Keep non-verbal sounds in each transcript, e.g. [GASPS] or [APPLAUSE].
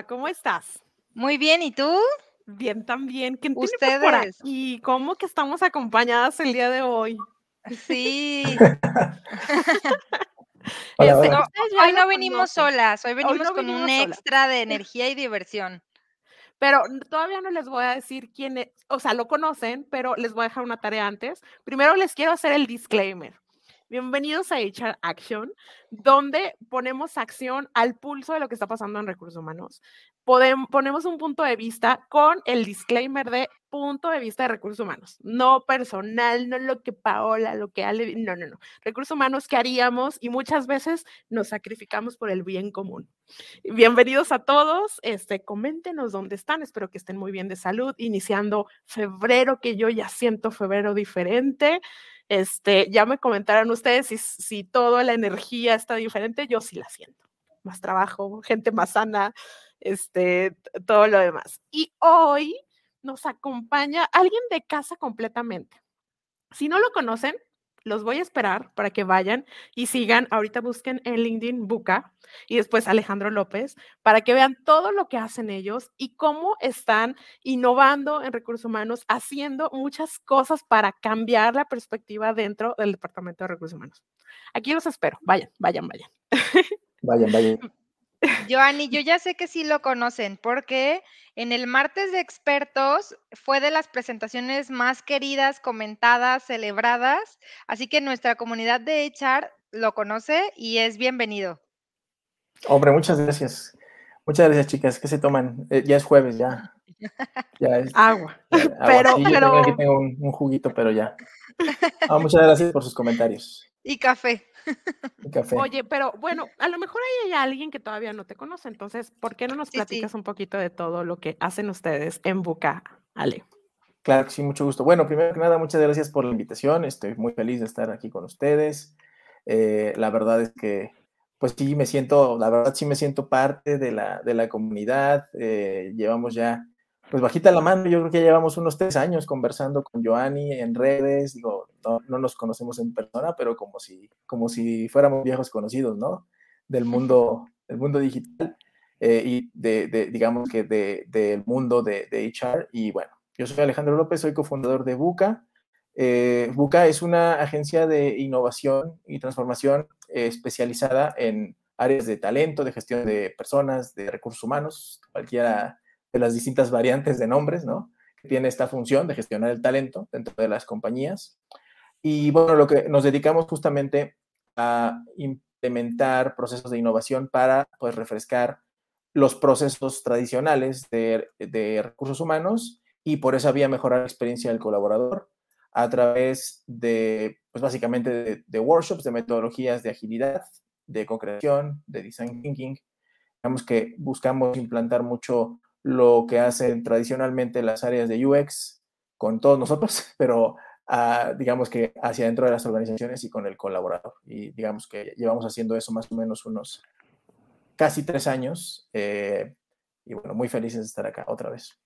Hola, ¿cómo estás? Muy bien, ¿y tú? Bien también. ¿Quién tenemos por Ustedes. aquí? ¿Cómo que estamos acompañadas el día de hoy? Sí. [LAUGHS] [LAUGHS] Hola, hola. ustedes ya Hoy no venimos solas, hoy venimos no con un venimos extra de [LAUGHS] energía y diversión. Pero todavía no les voy a decir quién es, o sea, lo conocen, pero les voy a dejar una tarea antes. Primero les quiero hacer el disclaimer. Bienvenidos a HR Action, donde ponemos acción al pulso de lo que está pasando en recursos humanos. Podem- ponemos un punto de vista con el disclaimer de punto de vista de recursos humanos, no personal, no lo que Paola, lo que Ale, no, no, no. Recursos humanos que haríamos y muchas veces nos sacrificamos por el bien común. Bienvenidos a todos. Este, coméntenos dónde están. Espero que estén muy bien de salud. Iniciando febrero, que yo ya siento febrero diferente. Este, ya me comentaron ustedes si, si toda la energía está diferente. Yo sí la siento. Más trabajo, gente más sana, este, todo lo demás. Y hoy nos acompaña alguien de casa completamente. Si no lo conocen, los voy a esperar para que vayan y sigan. Ahorita busquen en LinkedIn Buca y después Alejandro López para que vean todo lo que hacen ellos y cómo están innovando en recursos humanos, haciendo muchas cosas para cambiar la perspectiva dentro del Departamento de Recursos Humanos. Aquí los espero. Vayan, vayan, vayan. Vayan, vayan. [LAUGHS] Joanny, yo ya sé que sí lo conocen, porque en el martes de expertos fue de las presentaciones más queridas, comentadas, celebradas, así que nuestra comunidad de HR lo conoce y es bienvenido. Hombre, muchas gracias. Muchas gracias, chicas. ¿Qué se toman? Eh, ya es jueves, ya. Ya es. [LAUGHS] Agua. ya, [LAUGHS] agua. Pero- Sí, yo pero- también aquí tengo un, un juguito, pero ya. Ah, muchas gracias por sus comentarios. Y café. Café. Oye, pero bueno, a lo mejor ahí hay alguien que todavía no te conoce, entonces, ¿por qué no nos Sí, sí. platicas un poquito de todo lo que hacen ustedes en Buca, Ale? Claro que sí, mucho gusto. Bueno, primero que nada, muchas gracias por la invitación. Estoy muy feliz de estar aquí con ustedes. Eh, la verdad es que, pues sí, me siento, la verdad sí me siento parte de la, de la comunidad. Eh, llevamos ya, pues bajita la mano, yo creo que ya llevamos unos tres años conversando con Joanny en redes. Digo, no, no nos conocemos en persona, pero como si, como si fuéramos viejos conocidos, ¿no? Del mundo, del mundo digital eh, y de, de, digamos que de- del mundo de, de HR. Y bueno, yo soy Alejandro López, soy cofundador de Buca. Eh, Buca es una agencia de innovación y transformación eh, especializada en áreas de talento, de gestión de personas, de recursos humanos, cualquiera de las distintas variantes de nombres, ¿no? Que tiene esta función de gestionar el talento dentro de las compañías. Y bueno, lo que nos dedicamos justamente a implementar procesos de innovación para pues refrescar los procesos tradicionales de, de recursos humanos y por esa vía mejorar la experiencia del colaborador a través de, pues básicamente de, de workshops, de metodologías de agilidad, de co-creación, de design thinking. Digamos que buscamos implantar mucho lo que hacen tradicionalmente las áreas de UX con todos nosotros, [LAUGHS] pero uh, digamos que hacia dentro de las organizaciones y con el colaborador. Y digamos que llevamos haciendo eso más o menos unos casi tres años. Eh, y bueno, muy felices de estar acá otra vez.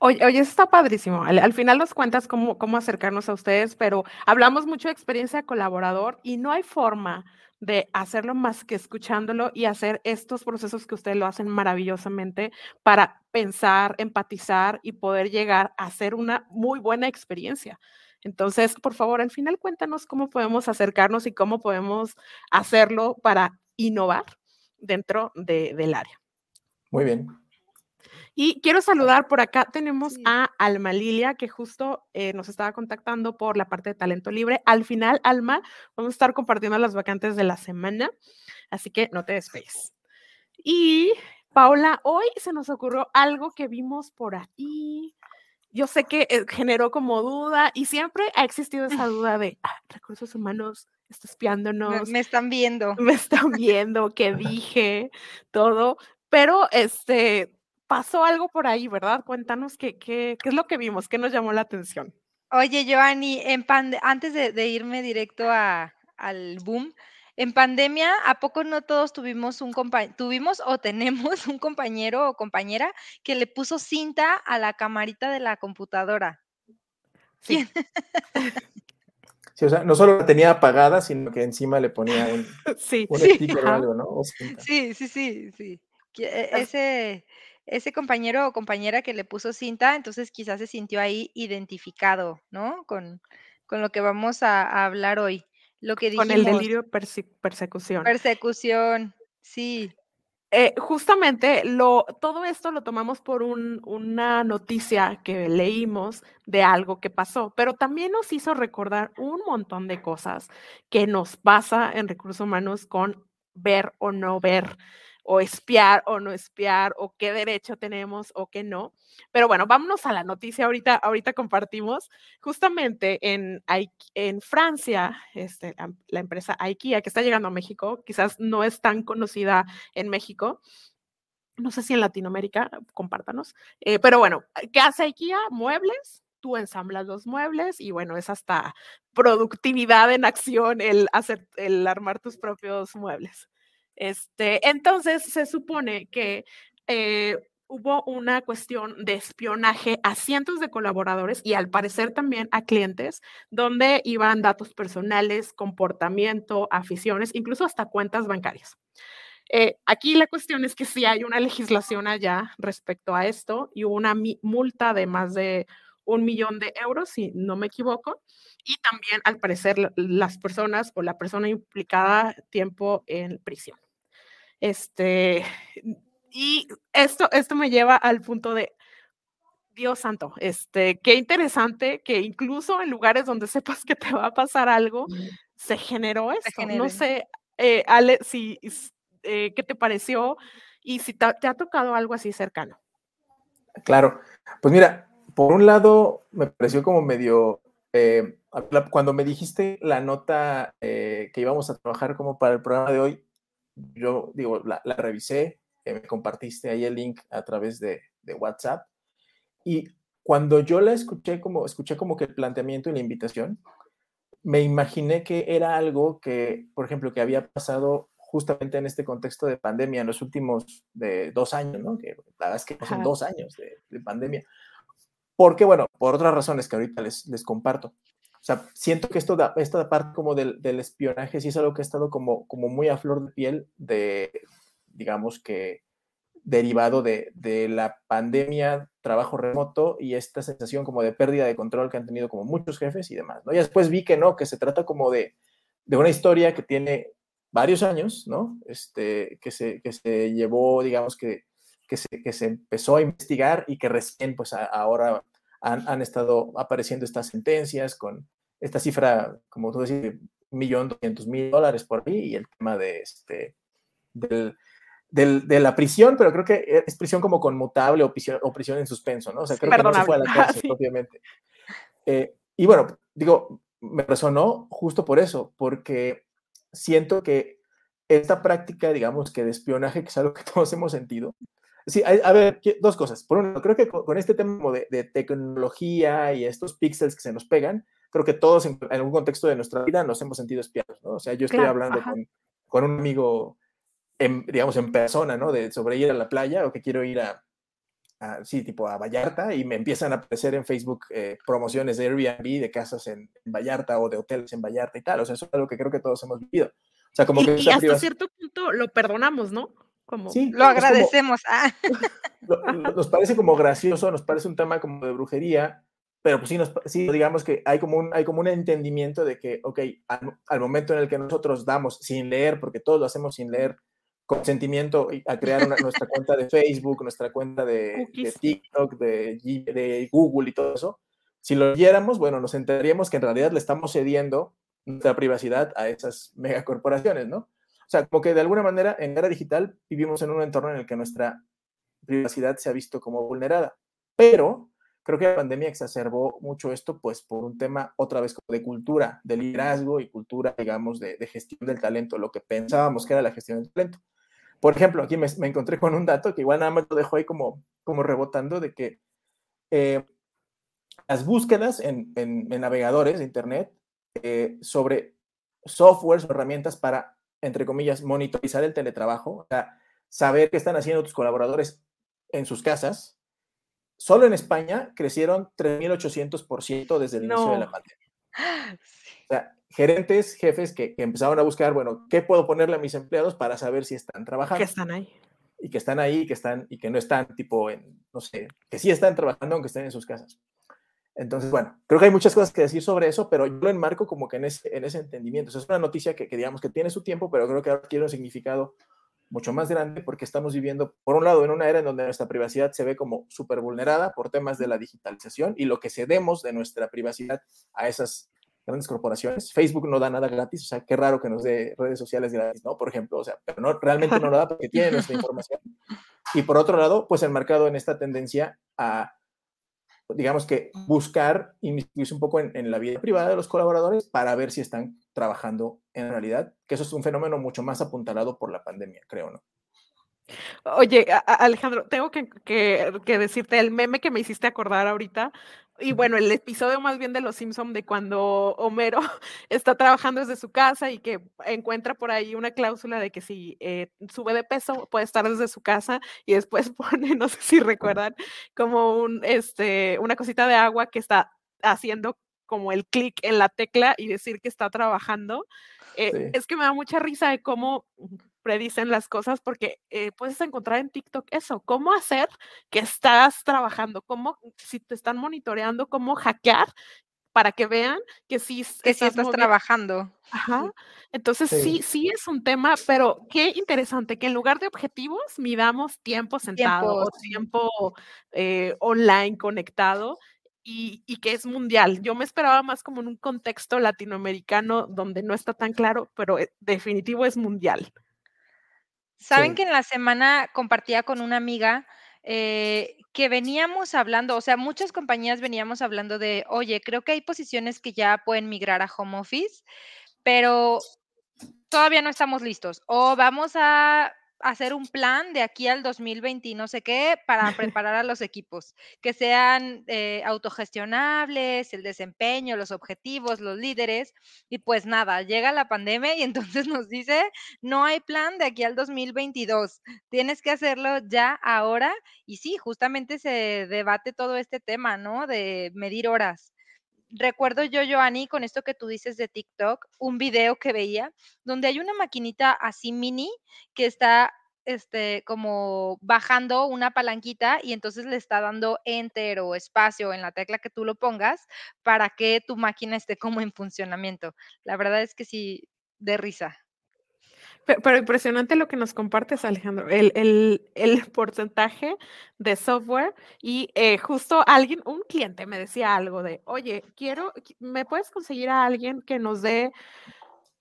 Oye, oye, eso está padrísimo. Al, al final nos cuentas cómo, cómo acercarnos a ustedes, pero hablamos mucho de experiencia colaborador y no hay forma de hacerlo más que escuchándolo y hacer estos procesos que ustedes lo hacen maravillosamente para pensar, empatizar y poder llegar a hacer una muy buena experiencia. Entonces, por favor, al final cuéntanos cómo podemos acercarnos y cómo podemos hacerlo para innovar dentro de- del área. Muy bien. Y quiero saludar por acá, tenemos Sí. a Alma Lilia, que justo eh, nos estaba contactando por la parte de talento libre. Al final, Alma, vamos a estar compartiendo las vacantes de la semana, así que no te despegues. Y Paula, hoy se nos ocurrió algo que vimos por ahí. Yo sé que eh, generó como duda y siempre ha existido esa [LAUGHS] duda de "Ah, recursos humanos está Me, espiándonos, me están viendo. me están viendo, qué [LAUGHS] dije, todo, pero este pasó algo por ahí, ¿verdad? Cuéntanos qué, qué, qué es lo que vimos, qué nos llamó la atención. Oye, Joanny, en pande- antes de, de irme directo a- al boom, en pandemia, ¿a poco no todos tuvimos un compa- tuvimos o tenemos [LAUGHS] un compañero o compañera que le puso cinta a la camarita de la computadora? Sí, Sí, o sea, no solo la tenía apagada, sino que encima le ponía un, [LAUGHS] sí, un Sí, sticker o algo, ¿no? O. Sí, sí, sí, sí. E- Es- Ese, ese compañero o compañera que le puso cinta, entonces quizás se sintió ahí identificado, ¿no? Con, con lo que vamos a, a hablar hoy. Lo que Con el dijimos, delirio de perse- persecución. persecución, sí. Eh, justamente lo, todo esto lo tomamos por un- una noticia que leímos de algo que pasó, pero también nos hizo recordar un montón de cosas que nos pasa en recursos humanos con ver o no ver, o espiar o no espiar, o qué derecho tenemos o qué no. Pero bueno, vámonos a la noticia. Ahorita, ahorita compartimos. Justamente en, en Francia, este, la, la empresa IKEA, que está llegando a México, quizás no es tan conocida en México. No sé si en Latinoamérica, compártanos. Eh, pero bueno, ¿qué hace IKEA? Muebles. Tú ensamblas los muebles y bueno, es hasta productividad en acción el hacer, el armar tus propios muebles. Este, entonces se supone que eh, hubo una cuestión de espionaje a cientos de colaboradores y al parecer también a clientes, donde iban datos personales, comportamiento, aficiones, incluso hasta cuentas bancarias. Eh, aquí la cuestión es que sí hay una legislación allá respecto a esto y hubo una multa de más de un millón de euros, si no me equivoco, y también al parecer la- las personas o la persona implicada tiempo en prisión. Este, y esto, esto me lleva al punto de, Dios santo, este, qué interesante que incluso en lugares donde [LAUGHS] sepas que te va a pasar algo, se generó Se esto. No sé, eh, Ale, si, eh, ¿qué te pareció? Y si te ha tocado algo así cercano. Claro. Pues mira, por un lado me pareció como medio, eh, cuando me dijiste la nota eh, que íbamos a trabajar como para el programa de hoy, yo digo, la, la revisé, eh, me compartiste ahí el link a través de, de WhatsApp y cuando yo la escuché como, escuché como que el planteamiento y la invitación, me imaginé que era algo que, por ejemplo, que había pasado justamente en este contexto de pandemia en los últimos de dos años, ¿no? Que la verdad es que son dos años de, de pandemia. Porque, bueno, por otras razones que ahorita les, les comparto. O sea, siento que esto esta parte como del, del espionaje sí es algo que ha estado como, como muy a flor de piel de, digamos que, derivado de, de la pandemia, trabajo remoto y esta sensación como de pérdida de control que han tenido como muchos jefes y demás, ¿no? Y después vi que no, que se trata como de, de una historia que tiene varios años, ¿no? Este, que, se, que se llevó, digamos que, que se, que se empezó a investigar y que recién, pues ahora han, han, estado apareciendo estas sentencias con esta cifra, como tú decís, de un millón doscientos mil dólares por ahí y el tema de este, del, del, de la prisión, pero creo que es prisión como conmutable o prisión, o prisión en suspenso, ¿no? O sea, creo que no se fue a la cárcel, [LAUGHS] sí. obviamente. Eh, y bueno, digo, me resonó justo por eso, porque siento que esta práctica, digamos, que de espionaje, que es algo que [LAUGHS] todos hemos sentido. Sí, a, a ver, dos cosas. Por uno, creo que con, con este tema de, de, tecnología y estos píxeles que se nos pegan, creo que todos en, en, algún contexto de nuestra vida nos hemos sentido espiados, ¿no? O sea, yo estoy claro, hablando con, con, un amigo, en, digamos, en persona, ¿no? De sobre ir a la playa o que quiero ir a, a- sí, tipo a Vallarta y me empiezan a aparecer en Facebook eh, promociones de Airbnb de casas en, en Vallarta o de hoteles en Vallarta y tal. O sea, eso es algo que creo que todos hemos vivido. O sea, como Y, que y hasta cierto punto lo perdonamos, ¿no? Como, Sí, Lo es como- agradecemos. Ah, [LAUGHS] lo- nos parece como gracioso, nos parece un tema como de brujería, pero pues sí, nos, sí digamos que hay como, un, hay como un entendimiento de que, ok, al, al momento en el que nosotros damos sin leer, porque todos lo hacemos sin leer, consentimiento a crear una- nuestra [LAUGHS] cuenta de Facebook, nuestra cuenta de. TikTok, de, de Google y todo eso, si lo leyéramos, bueno, nos enteraríamos que en realidad le estamos cediendo nuestra privacidad a esas megacorporaciones, ¿no? O sea, como que de alguna manera en era digital vivimos en un entorno en el que nuestra privacidad se ha visto como vulnerada. Pero creo que la pandemia exacerbó mucho esto, pues por un tema otra vez como de cultura, de liderazgo y cultura, digamos, de, de gestión del talento, lo que pensábamos que era la gestión del talento. Por ejemplo, aquí me, encontré con un dato que igual nada más lo dejo ahí como, como rebotando de que eh, las búsquedas en, en- en navegadores de Internet eh, sobre softwares o herramientas para, entre comillas, monitorizar el teletrabajo, o sea, saber qué están haciendo tus colaboradores en sus casas, solo en España crecieron 3.800% desde el inicio de la pandemia. [GASPS] O sea, gerentes, jefes que, que empezaron a buscar, bueno, ¿qué puedo ponerle a mis empleados para saber si están trabajando? que están ahí. y que están ahí, que están y que no están tipo en, no sé, que sí están trabajando aunque estén en sus casas. Entonces, bueno, creo que hay muchas cosas que decir sobre eso, pero yo lo enmarco como que en ese, en ese entendimiento. O sea, es una noticia que, que digamos que tiene su tiempo, pero creo que ahora tiene un significado mucho más grande porque estamos viviendo, por un lado, en una era en donde nuestra privacidad se ve como súper vulnerada por temas de la digitalización y lo que cedemos de nuestra privacidad a esas grandes corporaciones. Facebook no da nada gratis, o sea, qué raro que nos dé redes sociales gratis, ¿no? Por ejemplo, o sea, pero no, realmente no lo da porque tiene nuestra [LAUGHS] información. Y por otro lado, pues enmarcado en esta tendencia a, digamos que, buscar inmiscuirse un poco en, en la vida privada de los colaboradores para ver si están trabajando en realidad, que eso es un fenómeno mucho más apuntalado por la pandemia, creo, ¿no? Oye, Alejandro, tengo que, que- que decirte el meme que me hiciste acordar ahorita. Y bueno, el episodio más bien de Los Simpson de cuando Homero [LAUGHS] está trabajando desde su casa y que encuentra por ahí una cláusula de que si eh, sube de peso puede estar desde su casa y después [LAUGHS] pone, no sé si recuerdan, como un, este, una cosita de agua que está haciendo como el clic en la tecla y decir que está trabajando. Eh, Sí. Es que me da mucha risa de cómo predicen las cosas porque eh, puedes encontrar en TikTok eso, cómo hacer que estás trabajando, cómo si te están monitoreando, cómo hackear para que vean que sí que sí estás moviendo- trabajando. Ajá. Entonces Sí. sí, sí es un tema, pero qué interesante que en lugar de objetivos midamos tiempo sentado o tiempo eh, online conectado y, y que es mundial. Yo me esperaba más como en un contexto latinoamericano donde no está tan claro, pero eh, definitivo es mundial. Saben Sí. que en la semana compartía con una amiga eh, que veníamos hablando, o sea, muchas compañías veníamos hablando de, oye, creo que hay posiciones que ya pueden migrar a home office, pero todavía no estamos listos. O vamos a hacer un plan de aquí al 2020 y no sé qué para [LAUGHS] preparar a los equipos, que sean eh, autogestionables, el desempeño, los objetivos, los líderes. Y pues nada, llega la pandemia y [LAUGHS] entonces nos dice, no hay plan de aquí al 2022, tienes que hacerlo ya ahora. Y sí, justamente se debate todo este tema, ¿no? De medir horas. Recuerdo yo, Joanny, con esto que tú dices de TikTok, un video que veía donde hay una maquinita así mini que está este, como bajando una palanquita y entonces le está dando enter o espacio en la tecla que tú lo pongas para que tu máquina esté como en funcionamiento. La verdad es que sí, de risa. Pe- Pero impresionante lo que nos compartes, Alejandro, el, el- el [LAUGHS] porcentaje de software y eh, justo alguien, un cliente me decía algo de, oye, quiero, qui- ¿me puedes conseguir a alguien que nos dé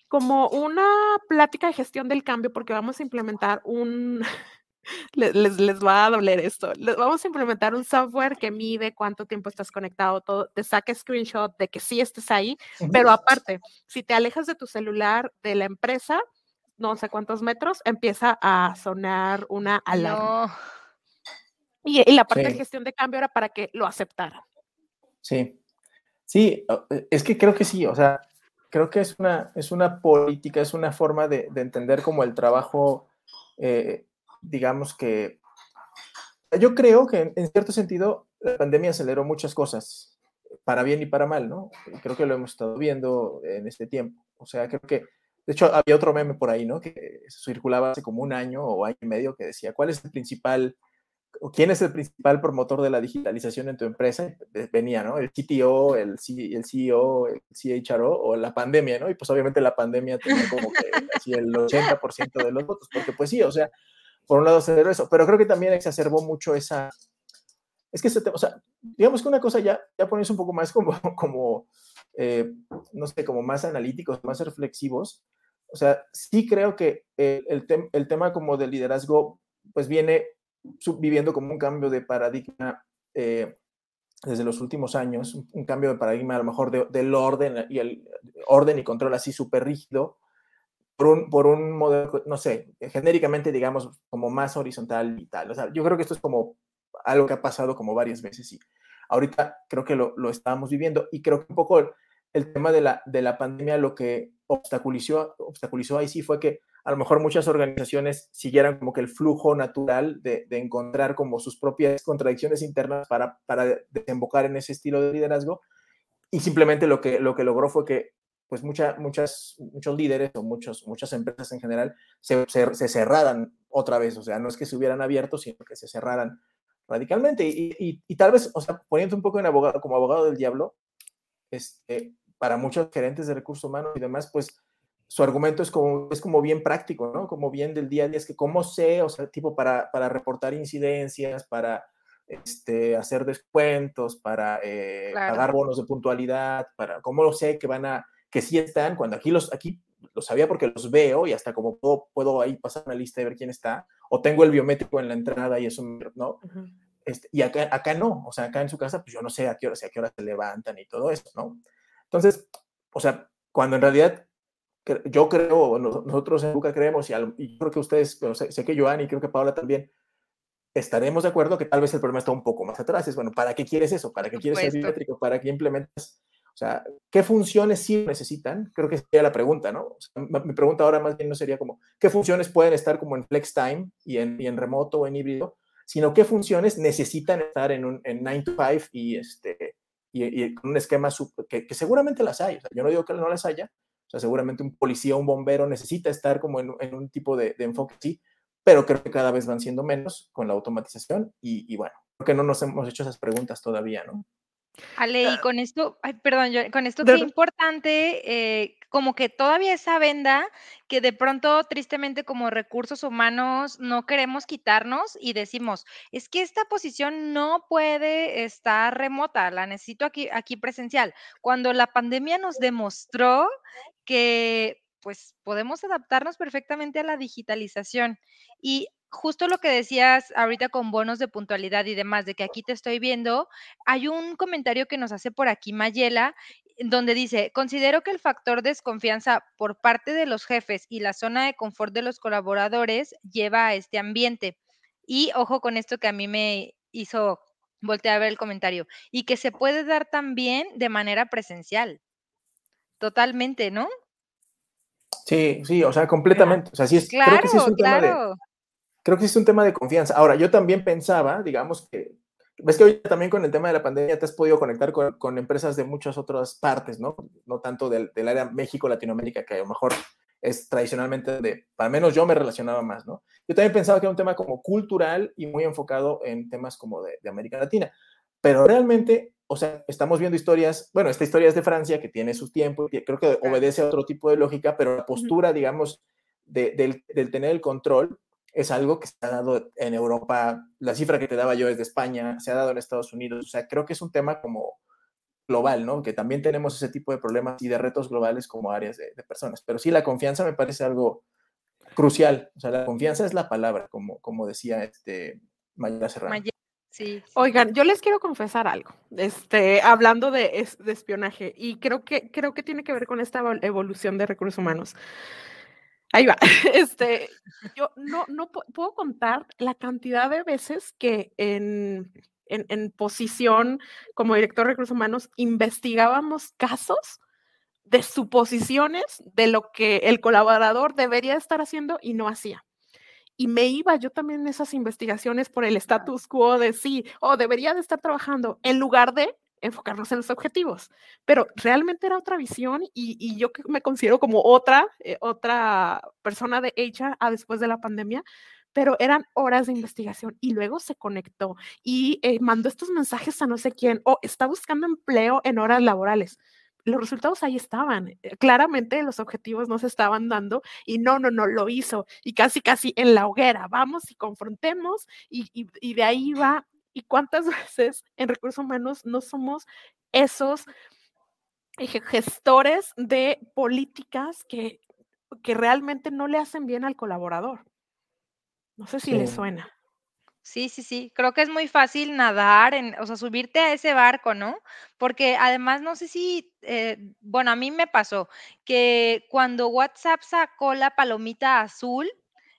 como una plática de gestión del cambio porque vamos a implementar un, [LAUGHS] le- les, les va a doler esto, les vamos a implementar un software que mide cuánto tiempo estás conectado, todo, te saque screenshot de que sí estés ahí, pero aparte, si te alejas de tu celular de la empresa, no sé cuántos metros, empieza a sonar una alarma. No, Y, y la parte de gestión de cambio era para que lo aceptaran. Sí, sí, eh, es que creo que sí, o sea, creo que es una, es una política, es una forma de, de entender como el trabajo, eh, digamos que Yo creo que en, en cierto sentido la pandemia aceleró muchas cosas, para bien y para mal, ¿no? Creo que lo hemos estado viendo en este tiempo. O sea, creo que, de hecho, había otro meme por ahí, ¿no? Que circulaba hace como un año o año y medio que decía, ¿cuál es el principal, o quién es el principal promotor de la digitalización en tu empresa? Venía, ¿no? El CTO, el, C- el CEO, el CHRO o la pandemia, ¿no? Y pues obviamente la pandemia tenía como que el 80% de los votos, porque pues sí, o sea, por un lado aceleró eso, pero creo que también exacerbó mucho esa, es que, ese tema, o sea, digamos que una cosa ya, ya pones un poco más como, como eh, no sé, como más analíticos, más reflexivos. O sea, sí creo que el, tem- el tema como del liderazgo, pues viene viviendo como un cambio de paradigma eh, desde los últimos años, un, cambio de paradigma a lo mejor de- del orden y el orden y control así súper rígido, por un, por un modelo, no sé, genéricamente digamos como más horizontal y tal. O sea, yo creo que esto es como algo que ha pasado como varias veces y ahorita creo que lo, lo estamos viviendo y creo que un poco el, tema de la, de la pandemia lo que obstaculizó, obstaculizó ahí sí fue que a lo mejor muchas organizaciones siguieran como que el flujo natural de, de encontrar como sus propias contradicciones internas para, para desembocar en ese estilo de liderazgo y simplemente lo que, lo que logró fue que pues mucha, muchas, muchos líderes o muchos, muchas empresas en general se, se, se cerraran otra vez, o sea, no es que se hubieran abierto, sino que se cerraran radicalmente. Y, y, y, tal vez, o sea, poniendo un poco en abogado, como abogado del diablo, este, para muchos gerentes de recursos humanos y demás, pues su argumento es como, es como bien práctico, ¿no? Como bien del día a día, es que cómo sé, o sea, tipo para, para reportar incidencias, para este, hacer descuentos, para eh, claro. pagar bonos de puntualidad, para cómo lo sé que van a, que sí están, cuando aquí los, aquí lo sabía porque los veo y hasta como puedo, puedo ahí pasar una lista y ver quién está, o tengo el biométrico en la entrada y eso, ¿no? Uh -huh. este, y acá, acá no, o sea, acá en su casa, pues yo no sé a qué hora, a qué hora se levantan y todo eso, ¿no? Entonces, o sea, cuando en realidad yo creo, nosotros en Buca creemos, y, yo creo que ustedes, pero sé, sé, que Joan y creo que Paola también, estaremos de acuerdo que tal vez el problema está un poco más atrás. Es bueno, ¿para qué quieres eso? ¿Para qué quieres ser biométrico? ¿Para qué implementas? O sea, ¿qué funciones sí necesitan? Creo que sería la pregunta, ¿no? O sea, mi pregunta ahora más bien no sería como, ¿qué funciones pueden estar como en flex time y en, y en remoto o en híbrido? Sino, ¿qué funciones necesitan estar en, un, en 9 to 5 y, este, y, y con un esquema super, que, que, seguramente las hay? O sea, yo no digo que no las haya, o sea, seguramente un policía, un bombero necesita estar como en, en un tipo de, de, enfoque así, pero creo que cada vez van siendo menos con la automatización y, y bueno, creo que no nos hemos hecho esas preguntas todavía, ¿no? Ale, y con esto, ay, perdón, yo, con esto qué importante, eh, como que todavía esa venda que de pronto, tristemente, como recursos humanos, no queremos quitarnos y decimos, es que esta posición no puede estar remota, la necesito aquí, aquí presencial. Cuando la pandemia nos demostró que pues podemos adaptarnos perfectamente a la digitalización. Y justo lo que decías ahorita con bonos de puntualidad y demás, de que aquí te estoy viendo, hay un comentario que nos hace por aquí Mayela, donde dice, considero que el factor desconfianza por parte de los jefes y la zona de confort de los colaboradores lleva a este ambiente. Y ojo con esto que a mí me hizo voltear a ver el comentario, y que se puede dar también de manera presencial. Totalmente, ¿no? Sí, sí, o sea, completamente. O sea, sí es, claro, creo que sí es un claro. tema de, creo que sí es un tema de confianza. Ahora, yo también pensaba, digamos que, ves que hoy también con el tema de la pandemia te has podido conectar con, con empresas de muchas otras partes, ¿no? No tanto del, del, área México, Latinoamérica, que a lo mejor es tradicionalmente de, al menos yo me relacionaba más, ¿no? Yo también pensaba que era un tema como cultural y muy enfocado en temas como de, de América Latina, pero realmente o sea, estamos viendo historias, bueno, esta historia es de Francia, que tiene sus tiempos, creo que obedece a otro tipo de lógica, pero la postura, digamos, de, del, del, tener el control es algo que se ha dado en Europa, la cifra que te daba yo es de España, se ha dado en Estados Unidos, o sea, creo que es un tema como global, ¿no? Que también tenemos ese tipo de problemas y de retos globales como áreas de, de personas, pero sí, la confianza me parece algo crucial, o sea, la confianza es la palabra, como, como decía este Mayra Serrano. Sí, sí. Oigan, yo les quiero confesar algo, este, hablando de, es, de, espionaje, y creo que, creo que tiene que ver con esta evolución de recursos humanos. Ahí va. [LAUGHS] Este, [LAUGHS] yo no, no puedo contar la cantidad de veces que en, en, en posición como director de recursos humanos investigábamos casos de suposiciones de lo que el colaborador debería estar haciendo y no hacía. y me iba yo también en esas investigaciones por el status quo de sí, o debería de estar trabajando, en lugar de enfocarnos en los objetivos. Pero realmente era otra visión y, yo me considero como otra, eh, otra persona de HR a después de la pandemia, pero eran horas de investigación y luego se conectó y eh, mandó estos mensajes a no sé quién o está buscando empleo en horas laborales los resultados ahí estaban. Eh, claramente los objetivos no se estaban dando y no, no, no, lo hizo. Y casi, casi en la hoguera, vamos y confrontemos y, de ahí va. ¿Y cuántas [LAUGHS] veces en recursos humanos no somos esos gestores de políticas que, que realmente no le hacen bien al colaborador? No sé si le suena. Sí, sí, sí. Creo que es muy fácil nadar, en, o sea, subirte a ese barco, ¿no? Porque además no sé si, eh, bueno, a mí me pasó que cuando WhatsApp sacó la palomita azul,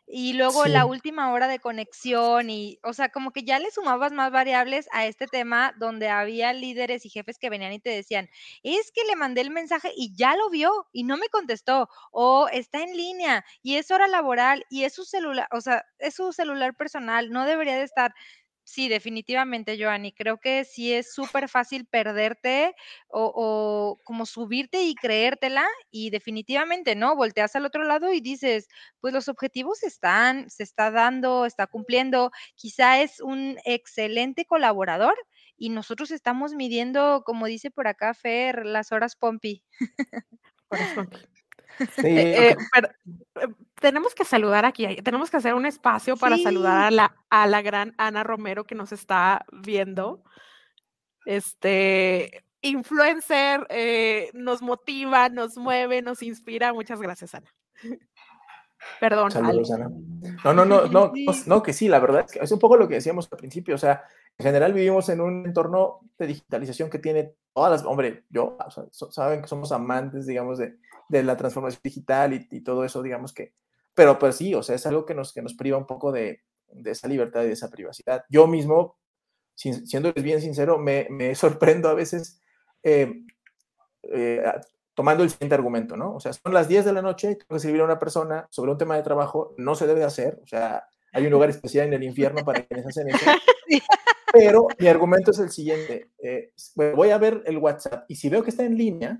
y luego la última hora de conexión y, o sea, como que ya le sumabas más variables a este tema donde había líderes y jefes que venían y te decían, es que le mandé el mensaje y ya lo vio y no me contestó, o está en línea y es hora laboral y es su celular, o sea, es su celular personal, no debería de estar. Sí, definitivamente, Joanny. Creo que sí es súper fácil perderte o, como subirte y creértela y definitivamente, ¿no? Volteas al otro lado y dices, pues los objetivos están, se está dando, está cumpliendo, quizá es un excelente colaborador y nosotros estamos midiendo, como dice por acá Fer, las horas Pompi. Horas Pompi. [LAUGHS] Eh, eh, eh, tenemos que saludar aquí, tenemos que hacer un espacio para saludar a la, a la gran Ana Romero que nos está viendo. Este influencer, nos motiva, nos mueve, nos inspira. Muchas gracias, Ana. [LAUGHS] Perdón. Saludos, Ana. No, no, no, no, no, que sí, la verdad es que es un poco lo que decíamos al principio, o sea, en general vivimos en un entorno de digitalización que tiene todas las, hombre, yo, saben que somos amantes, digamos, de, de la transformación digital y, todo eso, digamos que, pero pues sí, o sea, es algo que nos, que nos priva un poco de, de esa libertad y de esa privacidad. Yo mismo, siendo bien sincero, me, me [LAUGHS] sorprendo a veces eh, eh, tomando el siguiente argumento, ¿no? O sea, son las 10 de la noche, tengo que escribir a una persona sobre un tema de trabajo, no se debe hacer, o sea, hay un lugar especial en el infierno para quienes hacen eso. [LAUGHS] Pero mi argumento es el siguiente, eh, voy a ver el WhatsApp y si veo que está en línea,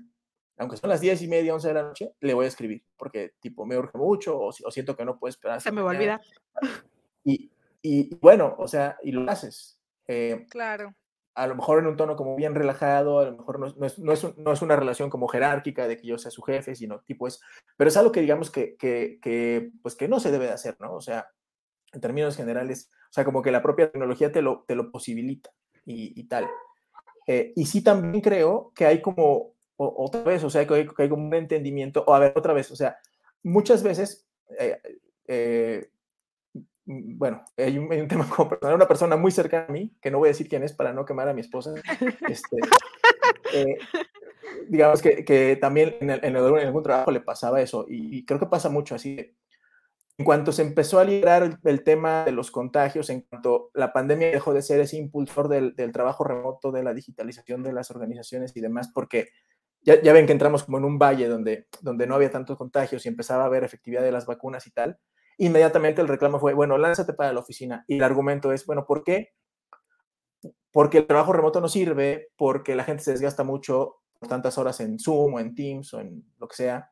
aunque son las 10 y media, 11 de la noche, le voy a escribir, porque tipo me urge mucho o, siento que no puedo esperar. Se me va a olvidar. [LAUGHS] Y, y, bueno, o sea, y lo haces. Eh, claro. A lo mejor en un tono como bien relajado, a lo mejor no, es, no, es, no, es, una relación como jerárquica de que yo sea su jefe, sino tipo es, pero es algo que digamos que, que, que, pues que no se debe de hacer, ¿no? O sea, en términos generales, o sea, como que la propia tecnología te lo, te lo posibilita y, y tal. Eh, y sí también creo que hay como otra vez, o sea, que hay, que hay, un entendimiento, o a ver, otra vez, o sea, muchas veces, eh, eh, bueno, hay un, tema [LAUGHS] como personal, una persona muy cercana a mí, que no voy a decir quién es para no quemar a mi esposa, este, eh, digamos que, que también en, el, en, algún trabajo le pasaba eso, y, creo que pasa mucho así. En cuanto se empezó a liberar el, el, tema de los contagios, en cuanto la pandemia dejó de ser ese impulsor del, del trabajo remoto, de la digitalización de las organizaciones y demás, porque ya, ven que entramos como en un valle donde, donde no había tantos contagios y empezaba a haber efectividad de las vacunas y tal, inmediatamente el reclamo fue, bueno, lánzate para la oficina. Y el argumento es, bueno, ¿por qué? Porque el trabajo remoto no sirve, porque la gente se desgasta mucho por tantas horas en Zoom o en Teams o en lo que sea,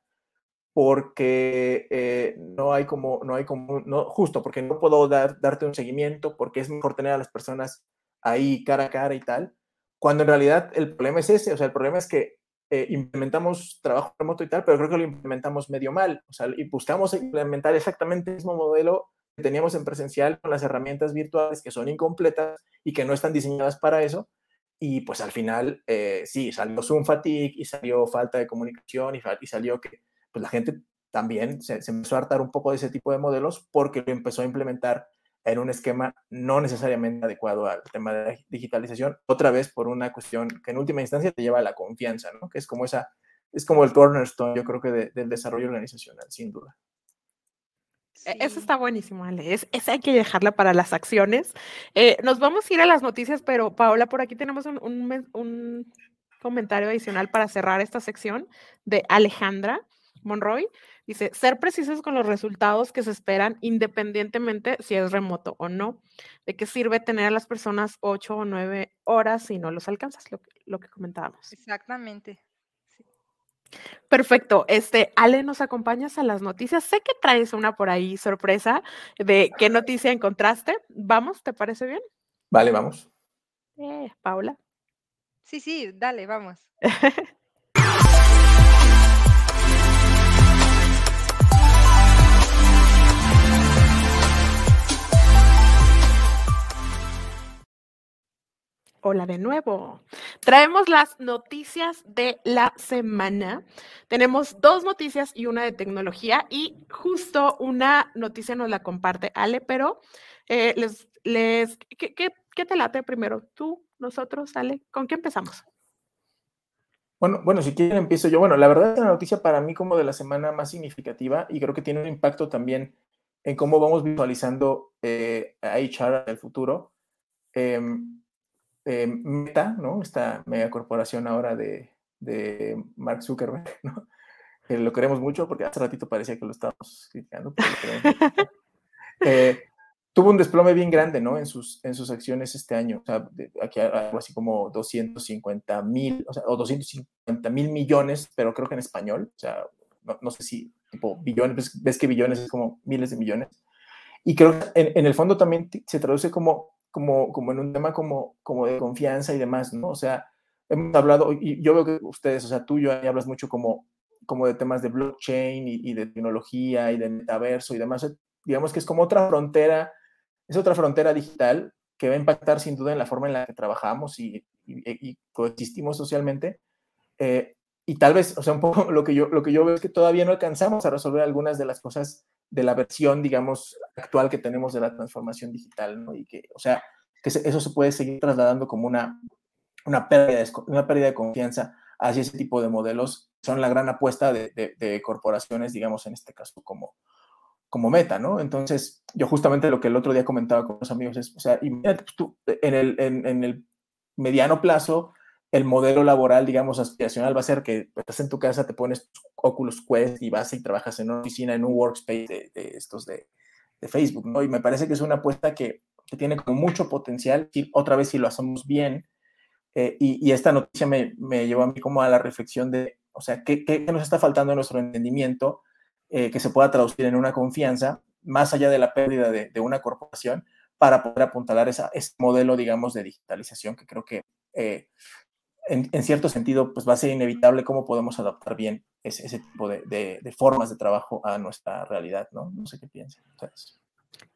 porque eh, no hay como, no hay como, no, justo, porque no puedo dar, darte un seguimiento, porque es mejor tener a las personas ahí cara a cara y tal, cuando en realidad el problema es ese, o sea, el problema es que eh, implementamos trabajo remoto y tal, pero creo que lo implementamos medio mal. O sea, y buscamos implementar exactamente el mismo modelo que teníamos en presencial con las herramientas virtuales que son incompletas y que no están diseñadas para eso. Y pues al final, eh, sí, salió Zoom fatigue y salió falta de comunicación y, y salió que pues la gente también se, se, empezó a hartar un poco de ese tipo de modelos porque lo empezó a implementar en un esquema no necesariamente adecuado al tema de la digitalización, otra vez por una cuestión que en última instancia te lleva a la confianza, ¿no? Que es como esa, es como el cornerstone, yo creo que del desarrollo organizacional, sin duda. E, eso está buenísimo, Ale. Es, esa hay que dejarla para las acciones. Eh, nos vamos a ir a las noticias, pero Paola, por aquí tenemos un, un, un comentario adicional para cerrar esta sección de Alejandra Monroy. Dice, ser precisos con los resultados que se esperan independientemente si es remoto o no. ¿De qué sirve tener a las personas ocho o nueve horas si no los alcanzas? Lo, que- lo que comentábamos. Exactamente. Perfecto. Este, Ale, ¿nos acompañas a las noticias? Sé que traes una por ahí sorpresa de qué noticia encontraste. Vamos, ¿te parece bien? Vale, vamos. Eh, Paula. Sí, sí, dale, vamos. [LAUGHS] Hola de nuevo. Traemos las noticias de la semana. Tenemos dos noticias y una de tecnología y justo una noticia nos la comparte Ale, pero eh, les, les, ¿qué, qué, qué te late primero? ¿Tú, nosotros, Ale? ¿Con qué empezamos? Bueno, bueno, si quieren empiezo yo. Bueno, la verdad es la noticia para mí como de la semana más significativa y creo que tiene un impacto también en cómo vamos visualizando eh, a HR en el futuro. Em, eh, Meta, ¿no? Esta megacorporación ahora de, de Mark Zuckerberg, [LAUGHS] ¿no? Lo queremos mucho porque hace ratito parecía que lo estábamos criticando. pero. Eh, tuvo un desplome bien grande, ¿no? En sus, en sus acciones este año. O sea, de- aquí algo así como 250 mil, o sea, o 250 mil millones, pero creo que en español. O sea, no, no sé si tipo billones, ves, ves que billones es como miles de millones. Y creo que en, en el fondo también se traduce como, como, como en un tema como, como de confianza y demás, ¿no? O sea, hemos hablado, y yo veo que ustedes, o sea, tú, yo hablas mucho como, como de temas de blockchain y, y de tecnología y de metaverso y demás. Digamos que es como otra frontera, es otra frontera digital que va a impactar sin duda en la forma en la que trabajamos y, y- y coexistimos socialmente. Eh, y tal vez, o sea, un poco lo que, yo, lo que yo veo es que todavía no alcanzamos a resolver algunas de las cosas de la versión, digamos, actual que tenemos de la transformación digital, ¿no? Y que, o sea, que eso se puede seguir trasladando como una, una, pérdida, de, una pérdida de confianza hacia ese tipo de modelos. Son la gran apuesta de, de- corporaciones, digamos, en este caso, como, como meta, ¿no? Entonces, yo justamente lo que el otro día comentaba con los amigos es, o sea, pues, en el, en el mediano plazo, el modelo laboral, digamos, aspiracional va a ser que estás en tu casa, te pones Oculus Quest y vas y trabajas en una oficina, en un workspace de, estos de, de, Facebook, ¿no? Y me parece que es una apuesta que, tiene como mucho potencial, y otra vez si lo hacemos bien, eh, y, esta noticia me, me, llevó a mí como a la reflexión de, o sea, ¿qué, qué, nos está faltando en nuestro entendimiento eh, que se pueda traducir en una confianza, más allá de la pérdida de, de una corporación, para poder apuntalar ese modelo, digamos, de digitalización que creo que eh, en, cierto sentido pues va a ser inevitable cómo podemos adaptar bien ese, tipo de, formas de trabajo a nuestra realidad, ¿no? No sé qué piensan.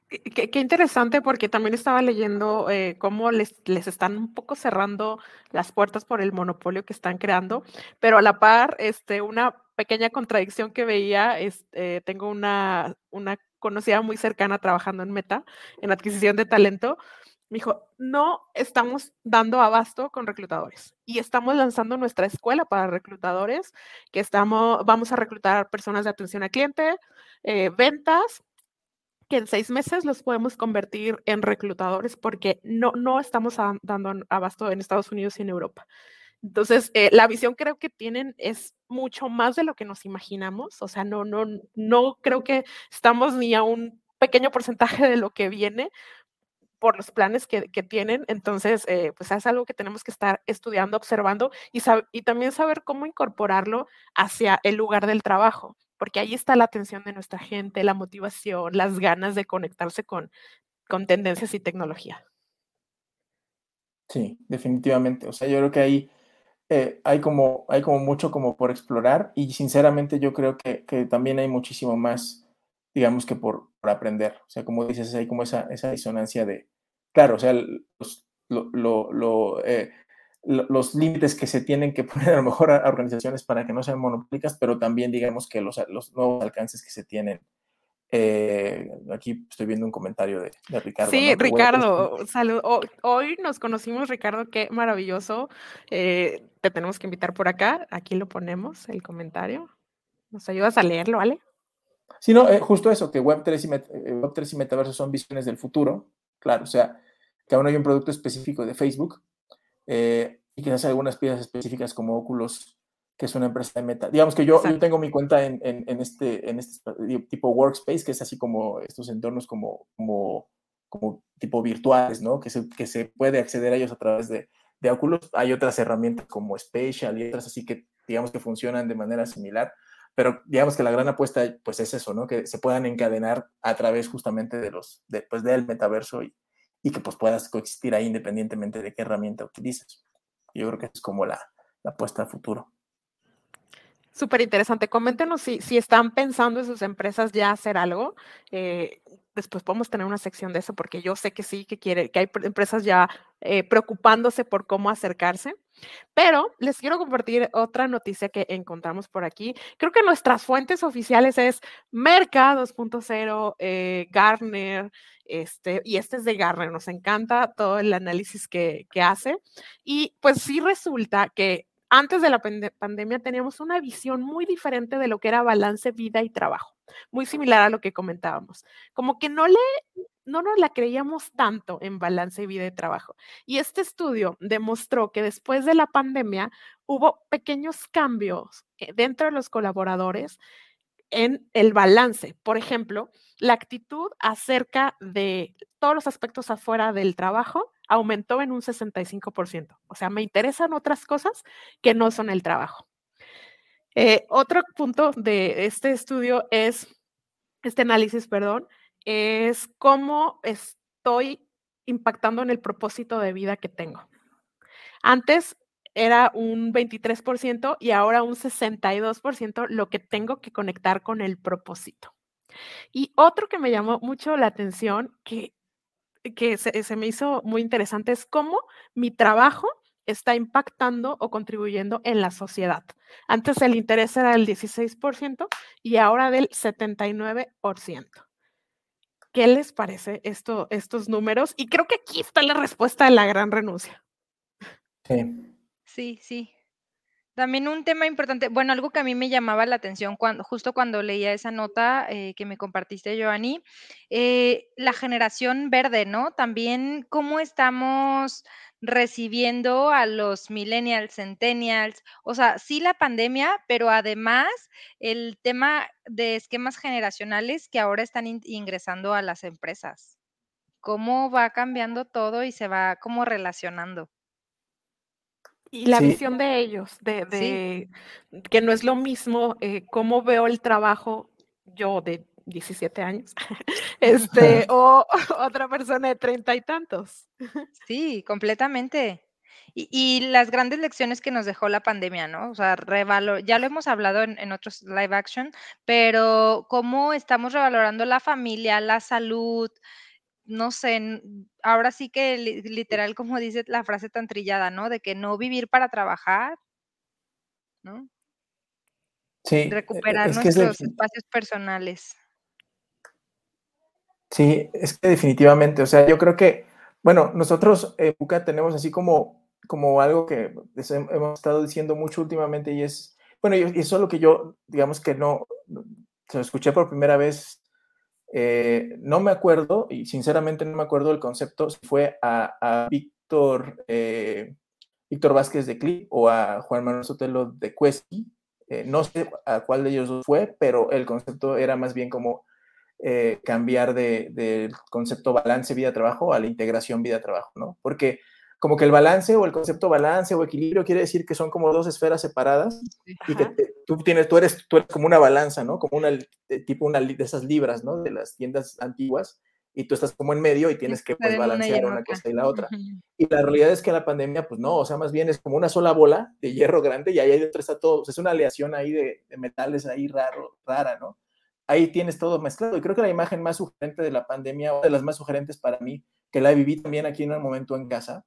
Qué, interesante porque también estaba leyendo eh, cómo les, les, están un poco cerrando las puertas por el monopolio que están creando, pero a la par, este, una pequeña contradicción que veía, es, eh, tengo una, una conocida muy cercana trabajando en Meta, en adquisición de talento, me dijo, no estamos dando abasto con reclutadores y estamos lanzando nuestra escuela para reclutadores, que estamos, vamos a reclutar personas de atención al cliente, eh, ventas, que en seis meses los podemos convertir en reclutadores porque no, no estamos dando abasto en Estados Unidos y en Europa. Entonces, eh, la visión creo que tienen es mucho más de lo que nos imaginamos. O sea, no, no, no creo que estamos ni a un pequeño porcentaje de lo que viene por los planes que, tienen. Entonces, eh, pues es algo que tenemos que estar estudiando, observando y, y también saber cómo incorporarlo hacia el lugar del trabajo porque ahí está la atención de nuestra gente, la motivación, las ganas de conectarse con, con tendencias y tecnología. Sí, definitivamente. O sea, yo creo que ahí eh, hay, como, hay como mucho como por explorar y sinceramente yo creo que, que también hay muchísimo más, digamos que por, por, aprender. O sea, como dices, hay como esa, esa disonancia de, claro, o sea, los, lo, lo, lo eh, los límites que se tienen que [LAUGHS] poner a lo mejor a organizaciones para que no sean monopólicas, pero también digamos que los, los nuevos alcances que se tienen. Eh, aquí estoy viendo un comentario de, de Ricardo. Sí, ¿no? Ricardo, bueno, salud. Hoy nos conocimos, Ricardo, qué maravilloso. Eh, te tenemos que invitar por acá. Aquí lo ponemos, el comentario. ¿Nos ayudas a leerlo, ¿vale? Sí, no, eh, justo eso, que Web3 y, Met Web3 y Metaverso son visiones del futuro. Claro, o sea, que aún hay un producto específico de Facebook, eh, y quizás algunas piezas específicas como Oculus que es una empresa de meta. Digamos que yo, yo tengo mi cuenta en, en, en este, en este tipo workspace, que es así como estos entornos como, como, como tipo virtuales, ¿no? Que se, que se puede acceder a ellos a través de, de Oculus. Hay otras herramientas como Spatial y otras así que digamos que funcionan de manera similar, pero digamos que la gran apuesta pues es eso, ¿no? Que se puedan encadenar a través justamente de los, de, pues, del metaverso y, y que pues puedas coexistir ahí independientemente de qué herramienta utilices. Yo creo que es como la, la apuesta a futuro. Súper interesante. Coméntenos si, si están pensando en sus empresas ya hacer algo. Eh, después podemos tener una sección de eso porque yo sé que sí, que quiere, que hay pr- empresas ya eh, preocupándose por cómo acercarse. Pero les quiero compartir otra noticia que encontramos por aquí. Creo que nuestras fuentes oficiales es Merca 2.0, eh, este, y este es de Gartner. Nos encanta todo el análisis que, que hace. Y pues sí resulta que antes de la pande- pandemia teníamos una visión muy diferente de lo que era balance vida y trabajo, muy similar a lo que comentábamos. Como que no le no nos la creíamos tanto en balance vida y trabajo. Y este estudio demostró que después de la pandemia hubo pequeños cambios eh, dentro de los colaboradores en el balance. Por ejemplo, la actitud acerca de todos los aspectos afuera del trabajo aumentó en un 65%. O sea, me interesan otras cosas que no son el trabajo. Eh, otro punto de este estudio es, este análisis, perdón, es cómo estoy impactando en el propósito de vida que tengo. Antes era un 23% y ahora un 62% lo que tengo que conectar con el propósito. Y otro que me llamó mucho la atención, que, que se, se me hizo muy interesante, es cómo mi trabajo está impactando o contribuyendo en la sociedad. Antes el interés era del 16% y ahora del 79%. ¿Qué les parece esto, estos números? Y creo que aquí está la respuesta de la gran renuncia. Sí. Sí, sí. También un tema importante, bueno, algo que a mí me llamaba la atención cuando, justo cuando leía esa nota eh, que me compartiste, Joanny, eh, la generación verde, ¿no? También cómo estamos recibiendo a los millennials, centennials, o sea, sí la pandemia, pero además el tema de esquemas generacionales que ahora están in- ingresando a las empresas. Cómo va cambiando todo y se va como relacionando. Y la Sí. visión de ellos, de, Sí. de que no es lo mismo eh, cómo veo el trabajo yo de 17 años, [LAUGHS] este, [LAUGHS] o [LAUGHS] otra persona de treinta y tantos. Sí, completamente. Y, y las grandes lecciones que nos dejó la pandemia, ¿no? O sea, revalo- ya lo hemos hablado en, en otros live action, pero cómo estamos revalorando la familia, la salud, no sé, ahora sí que li- literal, como dice la frase tan trillada, ¿no? De que no vivir para trabajar, ¿no? Sí, e- Recuperar es que es nuestros espacios personales. Sí, es que definitivamente, o sea, yo creo que, bueno, nosotros en Buca tenemos así como, como algo que hemos estado diciendo mucho últimamente y es, bueno, y eso es lo que yo, digamos que no, se lo escuché por primera vez, eh, no me acuerdo, y sinceramente no me acuerdo el concepto, si fue a, a Víctor, eh, Víctor Vázquez de Clip o a Juan Manuel Sotelo de Cuesqui, eh, no sé a cuál de ellos fue, pero el concepto era más bien como eh, cambiar del de, concepto balance vida-trabajo a la integración vida-trabajo, ¿no? Porque como que el balance o el concepto balance o equilibrio quiere decir que son como dos esferas separadas y que te, tú tienes, tú eres, tú eres como una balanza, ¿no? Como una, tipo una de esas libras, ¿no? De las tiendas antiguas y tú estás como en medio y tienes que pues una balancear una otra. cosa y la otra. Y la realidad es que la pandemia, pues no, o sea, más bien es como una sola bola de hierro grande y ahí dentro está todo, o sea, es una aleación ahí de, de metales ahí raro, rara, ¿no? Ahí tienes todo mezclado. Y creo que la imagen más sugerente de la pandemia, o de las más sugerentes para mí, que la viví también aquí en el momento en casa,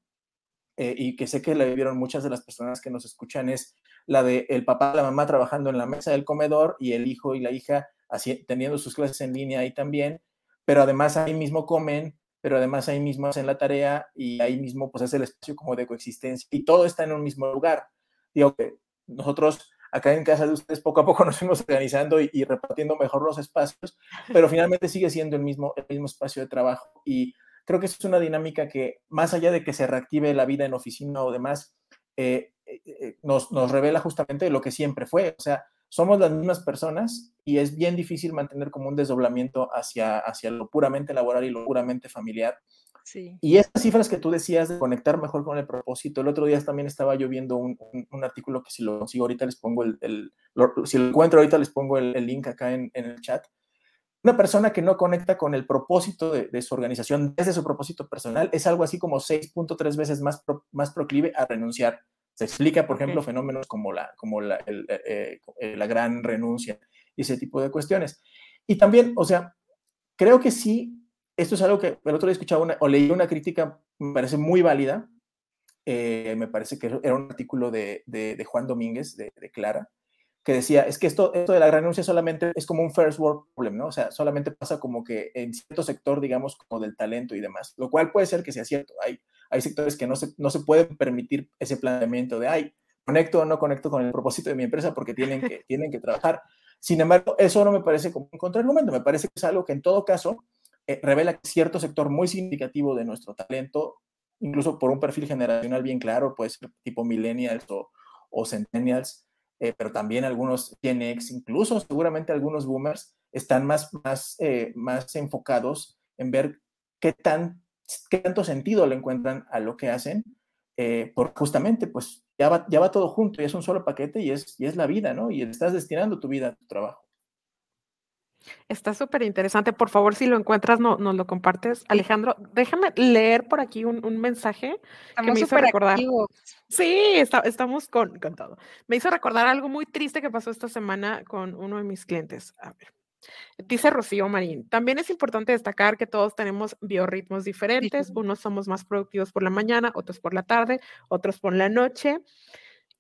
eh, y que sé que la vivieron muchas de las personas que nos escuchan, es la de el papá, la mamá trabajando en la mesa del comedor y el hijo y la hija así, teniendo sus clases en línea ahí también, pero además ahí mismo comen, pero además ahí mismo hacen la tarea y ahí mismo pues es el espacio como de coexistencia y todo está en un mismo lugar. Digo que nosotros acá en casa de ustedes poco a poco [LAUGHS] nos fuimos organizando y, repartiendo mejor los espacios, pero finalmente sigue siendo el mismo, el mismo espacio de trabajo y creo que es una dinámica que más allá de que se reactive la vida en oficina o demás, eh, eh, nos, nos revela justamente lo que siempre fue. O sea, somos las mismas personas y es bien difícil mantener como un desdoblamiento hacia, hacia lo puramente laboral y lo puramente familiar. Sí. Y estas cifras que tú decías de conectar mejor con el propósito, el otro día también estaba yo viendo un, un, un artículo que si lo consigo ahorita les pongo el, el lo, si lo encuentro ahorita les pongo el, el link acá en, en, el chat. Una persona que no conecta con el propósito de, de, su organización desde su propósito personal es algo así como 6.3 veces más, pro, más proclive a renunciar se explica, por ejemplo, okay. fenómenos como, la, como la, el, eh, eh, la gran renuncia y ese tipo de cuestiones. Y también, o sea, creo que sí, esto es algo que el otro día escuchaba una, o leí una crítica, me parece muy válida, eh, me parece que era un artículo de, de, Juan Domínguez, de, de, Clara, que decía, es que esto, esto de la renuncia solamente es como un first world problem, ¿no? O sea, solamente pasa como que en cierto sector, digamos, como del talento y demás, lo cual puede ser que sea cierto. Hay, hay sectores que no se, no se pueden permitir ese planteamiento de, ay, conecto o no conecto con el propósito de mi empresa porque tienen que, [LAUGHS] tienen que trabajar. Sin embargo, eso no me parece como un contraargumento, me parece que es algo que en todo caso eh, revela cierto sector muy significativo de nuestro talento, incluso por un perfil generacional bien claro, puede ser tipo millennials o, o centennials, eh, pero también algunos Gen X, incluso seguramente algunos boomers, están más, más, eh, más enfocados en ver qué, tan, qué tanto sentido le encuentran a lo que hacen, eh, por justamente, pues ya va, ya va todo junto y es un solo paquete y es, y es la vida, ¿no? Y estás destinando tu vida a tu trabajo. Está súper interesante. Por favor, si lo encuentras, no, nos lo compartes. Alejandro, déjame leer por aquí un, un mensaje estamos que me hizo recordar. Activos. Sí, está, estamos con, con, todo. Me hizo recordar algo muy triste que pasó esta semana con uno de mis clientes. A ver. Dice Rocío Marín, también es importante destacar que todos tenemos biorritmos diferentes, unos somos más productivos por la mañana, otros por la tarde, otros por la noche.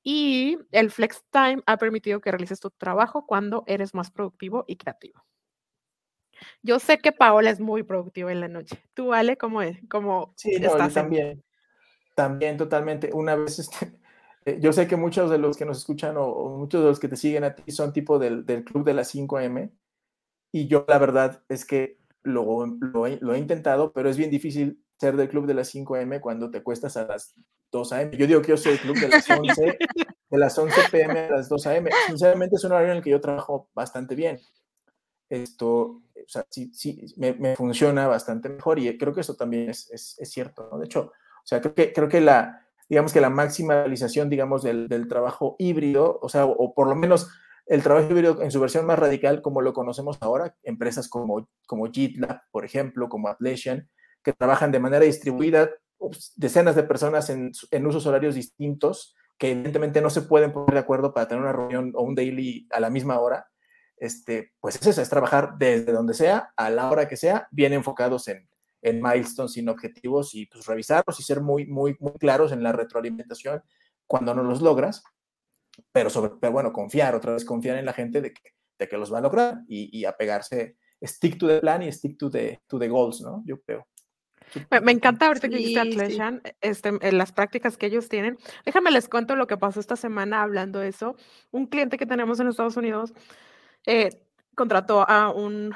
Y el flex time ha permitido que realices tu trabajo cuando eres más productivo y creativo. Yo sé que Paola es muy productiva en la noche. ¿Tú, Ale, cómo es? ¿Cómo sí, no, estás también. También, totalmente. Una vez, este, yo sé que muchos de los que nos escuchan o, o, muchos de los que te siguen a ti son tipo del, del club de las 5M. Y yo, la verdad, es que lo, lo, lo, he intentado, pero es bien difícil ser del club de las 5M cuando te cuestas a las 2 AM. Yo digo que yo soy el club de las 11, de las 11 PM a las 2 AM. Sinceramente, es un horario en el que yo trabajo bastante bien. Esto, o sea, sí, sí, me, funciona bastante mejor y creo que eso también es, es, cierto, ¿no? De hecho, o sea, creo que, creo que la, digamos que la maximalización, digamos, del, del trabajo híbrido, o sea, o, o, por lo menos el trabajo híbrido en su versión más radical, como lo conocemos ahora, empresas como, como GitLab, por ejemplo, como Atlassian, que trabajan de manera distribuida, decenas de personas en, en usos horarios distintos, que evidentemente no se pueden poner de acuerdo para tener una reunión o un daily a la misma hora, este, pues es eso, es trabajar desde donde sea, a la hora que sea, bien enfocados en, en milestones, sin objetivos y pues revisarlos y ser muy, muy, muy claros en la retroalimentación cuando no los logras, pero sobre, pero bueno, confiar, otra vez confiar en la gente de que, de que los va a lograr y, y apegarse, stick to the plan y stick to the, to the goals, ¿no? Yo creo. Me, encanta ahorita sí, que dijiste Atlassian, sí. este, en las prácticas que ellos tienen. Déjame les cuento lo que pasó esta semana hablando de eso. Un cliente que tenemos en Estados Unidos eh, contrató a un,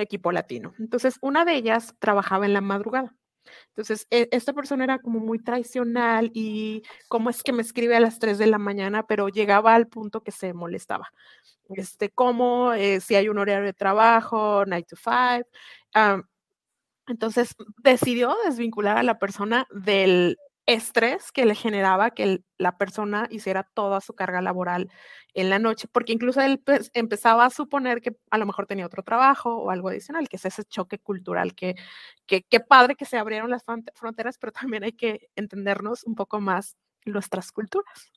equipo latino. Entonces, una de ellas trabajaba en la madrugada. Entonces, e, esta persona era como muy tradicional y cómo es que me escribe a las 3 de la mañana, pero llegaba al punto que se molestaba. Este, cómo, eh, si hay un horario de trabajo, 9 to 5. Um, entonces, decidió desvincular a la persona del estrés que le generaba que el, la persona hiciera toda su carga laboral en la noche, porque incluso él pues, empezaba a suponer que a lo mejor tenía otro trabajo o algo adicional, que es ese choque cultural, que, que, que padre que se abrieron las fronteras, pero también hay que entendernos un poco más nuestras culturas.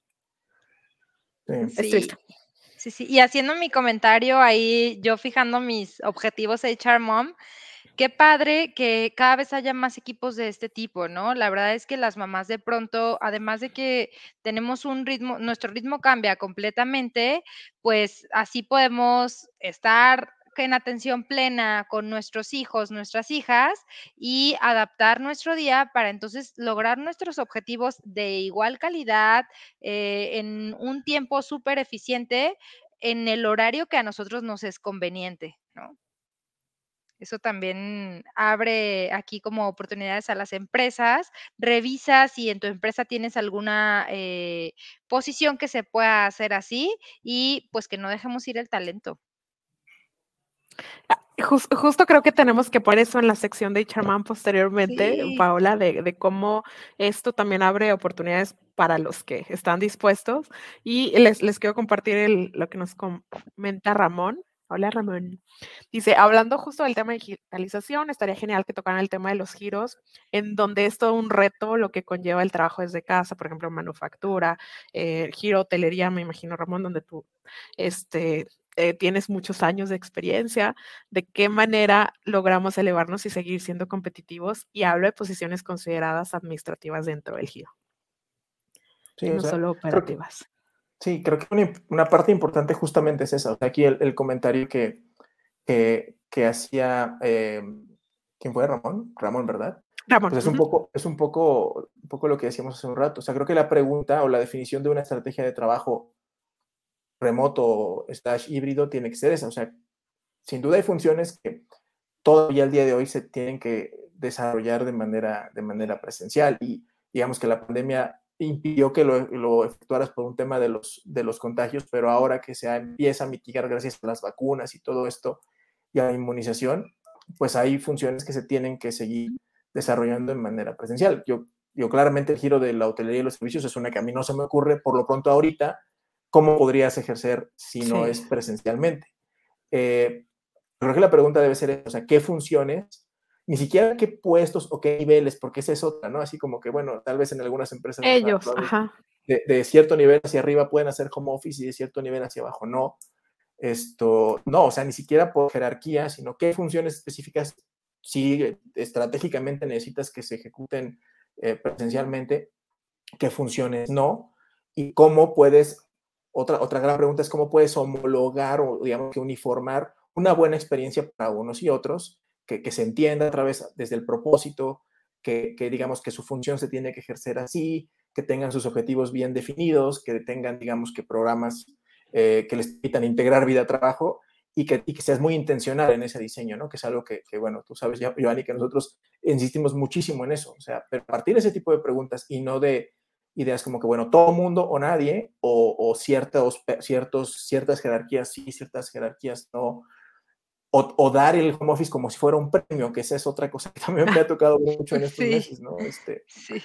Sí. Sí, sí, y haciendo mi comentario ahí, yo fijando mis objetivos HR Mom, Qué padre que cada vez haya más equipos de este tipo, ¿no? La verdad es que las mamás de pronto, además de que tenemos un ritmo, nuestro ritmo cambia completamente, pues así podemos estar en atención plena con nuestros hijos, nuestras hijas y adaptar nuestro día para entonces lograr nuestros objetivos de igual calidad eh, en un tiempo súper eficiente en el horario que a nosotros nos es conveniente, ¿no? Eso también abre aquí como oportunidades a las empresas. Revisa si en tu empresa tienes alguna eh, posición que se pueda hacer así y pues que no dejemos ir el talento. Ah, jus- justo creo que tenemos que poner eso en la sección de Charman posteriormente, Sí. Paola, de, de cómo esto también abre oportunidades para los que están dispuestos. Y les, les quiero compartir el- lo que nos comenta Ramón. Hola Ramón. Dice, hablando justo del tema de digitalización, estaría genial que tocaran el tema de los giros, en donde es todo un reto lo que conlleva el trabajo desde casa, por ejemplo, manufactura, eh, giro hotelería, me imagino, Ramón, donde tú este, eh, tienes muchos años de experiencia, de qué manera logramos elevarnos y seguir siendo competitivos. Y hablo de posiciones consideradas administrativas dentro del giro, Sí, no o sea, solo operativas. Sí, creo que una, una parte importante justamente es esa. O sea, aquí el, el comentario que, que, que hacía, eh, ¿quién fue? Ramón, Ramón, ¿verdad? Ramón, Pues es un poco, es un poco, un poco lo que decíamos hace un rato. O sea, creo que la pregunta o la definición de una estrategia de trabajo remoto slash híbrido tiene que ser esa. O sea, sin duda hay funciones que todavía al día de hoy se tienen que desarrollar de manera, de manera presencial y digamos que la pandemia impidió que lo, lo efectuaras por un tema de los, de los contagios, pero ahora que se empieza a mitigar gracias a las vacunas y todo esto y a la inmunización, pues hay funciones que se tienen que seguir desarrollando de manera presencial. Yo, yo claramente el giro de la hotelería y los servicios es una que a mí no se me ocurre por lo pronto ahorita, ¿cómo podrías ejercer si no Sí. es presencialmente? Eh, creo que la pregunta debe ser, o sea, ¿qué funciones? Ni siquiera qué puestos o qué niveles, porque esa es otra, ¿no? Así como que, bueno, tal vez en algunas empresas Ellos, ajá. de, de cierto nivel hacia arriba pueden hacer home office y de cierto nivel hacia abajo no. Esto, no, o sea, ni siquiera por jerarquía, sino qué funciones específicas si estratégicamente necesitas que se ejecuten eh, presencialmente, qué funciones no, y cómo puedes, otra, otra gran pregunta es cómo puedes homologar o digamos que uniformar una buena experiencia para unos y otros, que, se entienda a través desde el propósito, que, que digamos que su función se tiene que ejercer así, que tengan sus objetivos bien definidos, que tengan, digamos, que programas eh, que les permitan integrar vida-trabajo y que, y que seas muy intencional en ese diseño, ¿no? Que es algo que, bueno, tú sabes, Giovanni, que nosotros insistimos muchísimo en eso, o sea, a partir de ese tipo de preguntas y no de ideas como que, bueno, todo mundo o nadie, o, o ciertos, ciertas jerarquías sí, ciertas jerarquías no, o, o, dar el home office como si fuera un premio, que esa es otra cosa que también me ha tocado mucho en [LAUGHS] estos Sí. meses, ¿no? Este, Sí.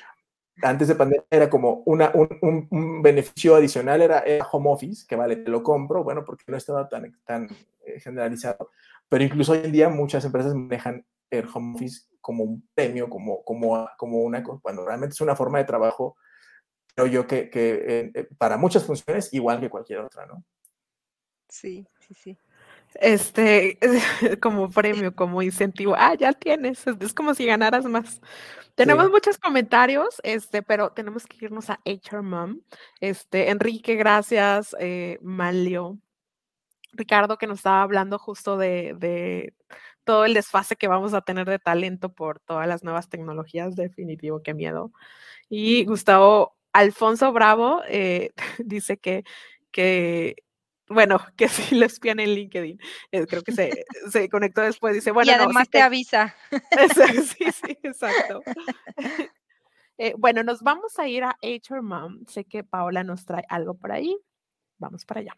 antes de pandemia era como una, un, un, un, beneficio adicional, era, era, home office, que vale, te lo compro, bueno, porque no estaba tan, tan eh, generalizado, pero incluso hoy en día muchas empresas manejan el home office como un premio, como, como, como una, cuando realmente es una forma de trabajo, creo yo que, que eh, para muchas funciones igual que cualquier otra, ¿no? Sí, sí, sí. Este, [LAUGHS] como premio, como incentivo. Ah, ya tienes, es, como si ganaras más. Tenemos Sí. muchos comentarios, este, pero tenemos que irnos a HR Mom. Este, Enrique, gracias. Eh, Malio. Ricardo, que nos estaba hablando justo de, de, todo el desfase que vamos a tener de talento por todas las nuevas tecnologías. Definitivo, qué miedo. Y Gustavo Alfonso Bravo eh, [LAUGHS] dice que, que bueno, [LAUGHS] que sí lo espían en LinkedIn. Eh, creo que se, [LAUGHS] se, conectó después. Dice, bueno, y además no, sí te, te, avisa. [LAUGHS] sí, sí, exacto. Eh, bueno, nos vamos a ir a HR Mom. Sé que Paola nos trae algo por ahí. Vamos para allá.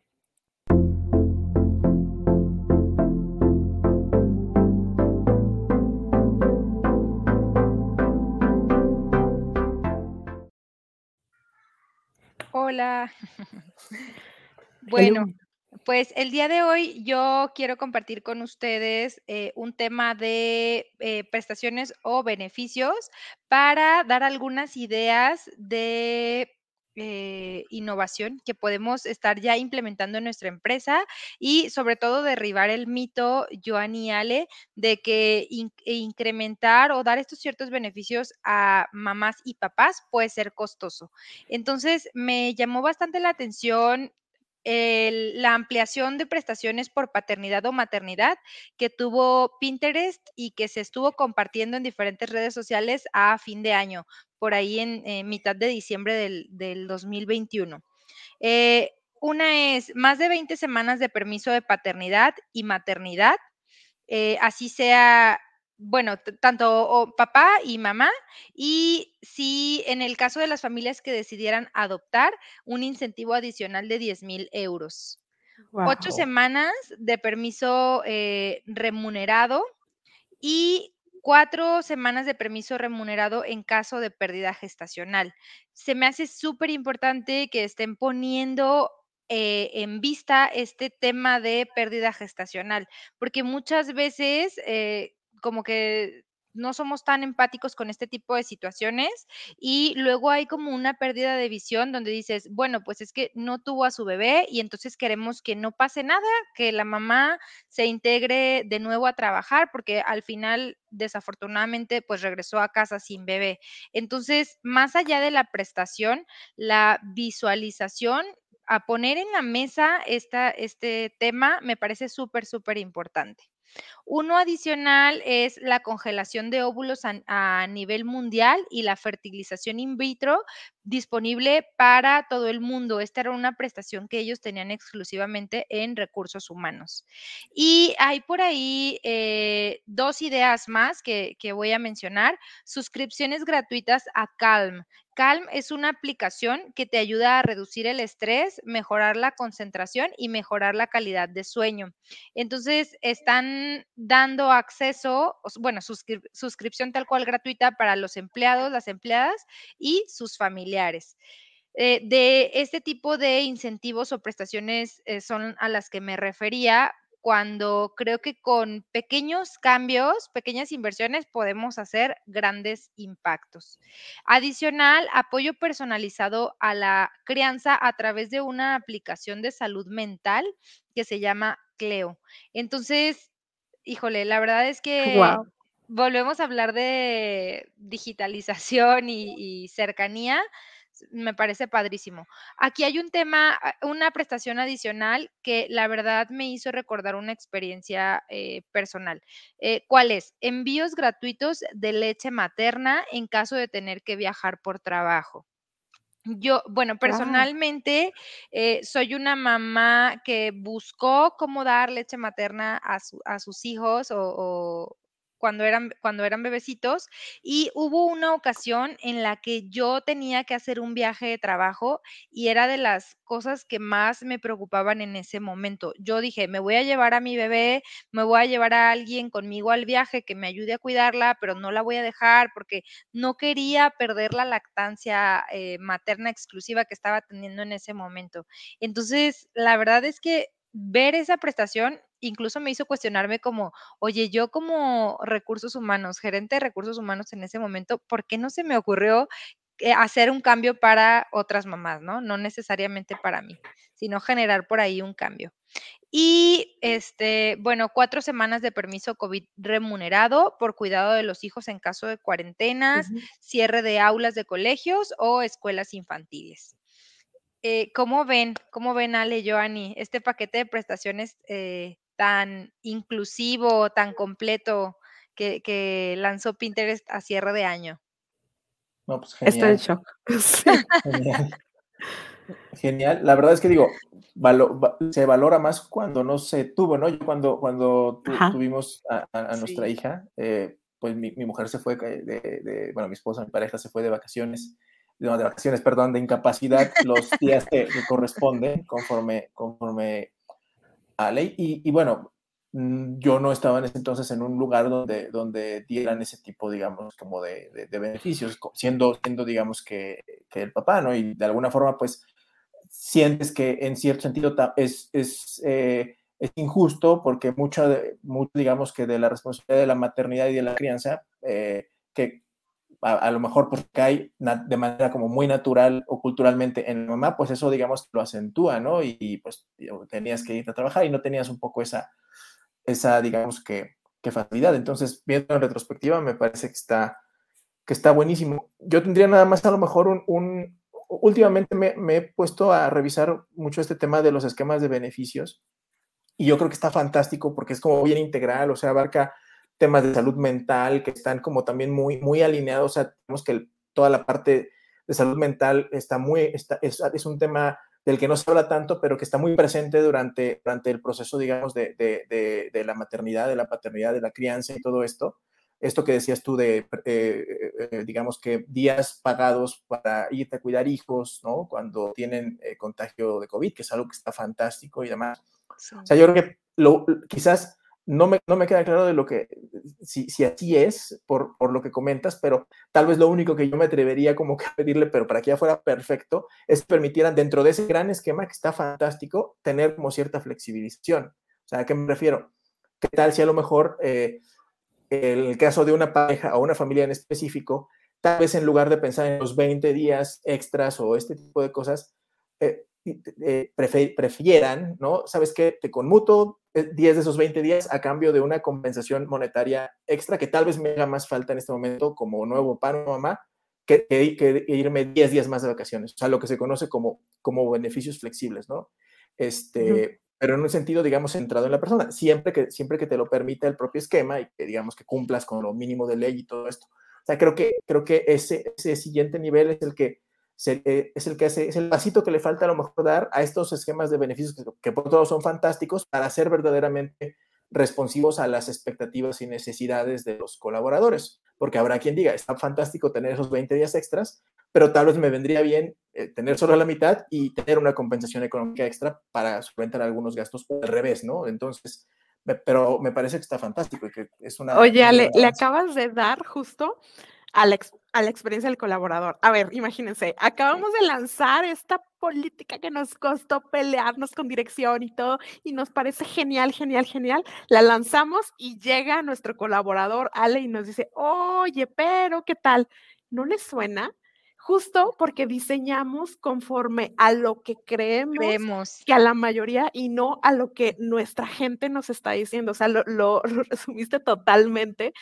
Hola. Bueno, pues el día de hoy yo quiero compartir con ustedes eh, un tema de eh, prestaciones o beneficios para dar algunas ideas de eh, innovación que podemos estar ya implementando en nuestra empresa y sobre todo derribar el mito, Joan y Ale, de que in incrementar o dar estos ciertos beneficios a mamás y papás puede ser costoso. Entonces, me llamó bastante la atención la ampliación de prestaciones por paternidad o maternidad que tuvo Pinterest y que se estuvo compartiendo en diferentes redes sociales a fin de año, por ahí en mitad de diciembre del, del 2021. Eh, una es más de 20 semanas de permiso de paternidad y maternidad eh, así sea, bueno, tanto o papá y mamá, y si en el caso de las familias que decidieran adoptar, un incentivo adicional de 10 mil euros. Ocho semanas de permiso eh, remunerado y cuatro semanas de permiso remunerado en caso de pérdida gestacional. Se me hace súper importante que estén poniendo eh, en vista este tema de pérdida gestacional, porque muchas veces eh, como que no somos tan empáticos con este tipo de situaciones y luego hay como una pérdida de visión donde dices, bueno, pues es que no tuvo a su bebé y entonces queremos que no pase nada, que la mamá se integre de nuevo a trabajar porque al final desafortunadamente pues regresó a casa sin bebé. Entonces, más allá de la prestación, la visualización a poner en la mesa esta, este tema me parece súper, súper importante. Uno adicional es la congelación de óvulos a, nivel mundial y la fertilización in vitro disponible para todo el mundo. Esta era una prestación que ellos tenían exclusivamente en recursos humanos. Y hay por ahí eh, dos ideas más que voy a mencionar. Suscripciones gratuitas a Calm. Calm es una aplicación que te ayuda a reducir el estrés, mejorar la concentración y mejorar la calidad de sueño. Entonces, están dando acceso, bueno, suscri- suscripción tal cual gratuita para los empleados, las empleadas y sus familiares. Eh, de este tipo de incentivos o prestaciones eh, son a las que me refería cuando creo que con pequeños cambios, pequeñas inversiones podemos hacer grandes impactos. Adicional, apoyo personalizado a la crianza a través de una aplicación de salud mental que se llama Cleo. Entonces, híjole, la verdad es que volvemos a hablar de digitalización y, y cercanía. Me parece padrísimo. Aquí hay un tema, ah, una prestación adicional que la verdad me hizo recordar una experiencia eh, personal. Eh, ¿Cuál es? Envíos gratuitos de leche materna en caso de tener que viajar por trabajo. Yo, bueno, personalmente eh, soy una mamá que buscó cómo dar leche materna a, su- a sus hijos o, o cuando eran, cuando eran bebecitos y hubo una ocasión en la que yo tenía que hacer un viaje de trabajo y era de las cosas que más me preocupaban en ese momento. Yo dije, me voy a llevar a mi bebé, me voy a llevar a alguien conmigo al viaje que me ayude a cuidarla, pero no la voy a dejar porque no quería perder la lactancia eh, materna exclusiva que estaba teniendo en ese momento. Entonces, la verdad es que ver esa prestación incluso me hizo cuestionarme como, oye, yo como recursos humanos, gerente de recursos humanos en ese momento, ¿por qué no se me ocurrió eh, hacer un cambio para otras mamás, ¿no? No necesariamente para mí, sino generar por ahí un cambio. Y este, bueno, cuatro semanas de permiso COVID remunerado por cuidado de los hijos en caso de cuarentenas, cierre de aulas de colegios o escuelas infantiles. Eh, ¿cómo ven? ¿Cómo ven, Ale, Joanny, este paquete de prestaciones eh, tan inclusivo, tan completo que, que lanzó Pinterest a cierre de año? No, pues Estoy en genial, shock. [LAUGHS] [LAUGHS] Sí. genial, genial. La verdad es que digo, valo- va- se valora más cuando no se tuvo, ¿no? Yo cuando, cuando tu- tuvimos a, a- a nuestra Sí. hija, eh, pues mi, mi mujer se fue de, de- bueno, mi esposa, mi pareja se fue de vacaciones, de vacaciones, perdón, de incapacidad los días que, que corresponden conforme, conforme a ley. Y, bueno, mm, yo no estaba en ese entonces en un lugar donde, donde dieran ese tipo, digamos, como de, de- beneficios, siendo, siendo digamos, que, el papá, ¿no? Y de alguna forma, pues, sientes que en cierto sentido es, es, eh, es injusto porque mucho, mucho, digamos, que de la responsabilidad de la maternidad y de la crianza, eh, que a, lo mejor pues cae de manera como muy natural o culturalmente en la mamá, pues eso digamos lo acentúa, ¿no? Y, y pues tenías que ir a trabajar y no tenías un poco esa, esa digamos que, que facilidad. Entonces, viendo en retrospectiva, me parece que está, que está buenísimo. Yo tendría nada más a lo mejor un... un últimamente me, me he puesto a revisar mucho este tema de los esquemas de beneficios y yo creo que está fantástico porque es como bien integral, o sea, abarca temas de salud mental que están como también muy, muy alineados, o sea, tenemos que el, toda la parte de salud mental está muy, está, es, es, un tema del que no se habla tanto, pero que está muy presente durante, durante el proceso, digamos, de, de, de, la maternidad, de la paternidad, de la crianza y todo esto. Esto que decías tú de, eh, eh, digamos que días pagados para irte a cuidar hijos, ¿no? Cuando tienen eh, contagio de COVID, que es algo que está fantástico y demás. O sea, yo creo que lo, quizás no me, no me queda claro de lo que, si, si así es, por, por, lo que comentas, pero tal vez lo único que yo me atrevería como que a pedirle, pero para que ya fuera perfecto, es que permitieran dentro de ese gran esquema que está fantástico, tener como cierta flexibilización. O sea, ¿a qué me refiero? ¿Qué tal si a lo mejor eh, el caso de una pareja o una familia en específico, tal vez en lugar de pensar en los 20 días extras o este tipo de cosas, eh, eh, prefieran, ¿no? ¿Sabes qué? Te conmuto 10 eh, de esos 20 días a cambio de una compensación monetaria extra que tal vez me haga más falta en este momento como nuevo pan o mamá que, que, irme 10 días más de vacaciones. O sea, lo que se conoce como, como beneficios flexibles, ¿no? Este, Pero en un sentido, digamos, centrado en la persona, siempre que, siempre que te lo permita el propio esquema y que, digamos, que cumplas con lo mínimo de ley y todo esto. O sea, creo que, creo que ese, ese siguiente nivel es el que es el que hace, es el pasito que le falta a lo mejor dar a estos esquemas de beneficios que, que por todos son fantásticos para ser verdaderamente responsivos a las expectativas y necesidades de los colaboradores. Porque habrá quien diga, está fantástico tener esos 20 días extras, pero tal vez me vendría bien eh, tener solo la mitad y tener una compensación económica extra para solventar algunos gastos o al revés, ¿no? Entonces, pero me parece que está fantástico y que es una... Oye, le, le acabas de dar justo a la, a la experiencia del colaborador. A ver, imagínense, acabamos de lanzar esta política que nos costó pelearnos con dirección y todo, y nos parece genial, genial, genial. La lanzamos y llega nuestro colaborador, Ale, y nos dice, oye, pero ¿qué tal? ¿No le suena? Justo porque diseñamos conforme a lo que creemos, creemos, que a la mayoría y no a lo que nuestra gente nos está diciendo. O sea, lo, lo resumiste totalmente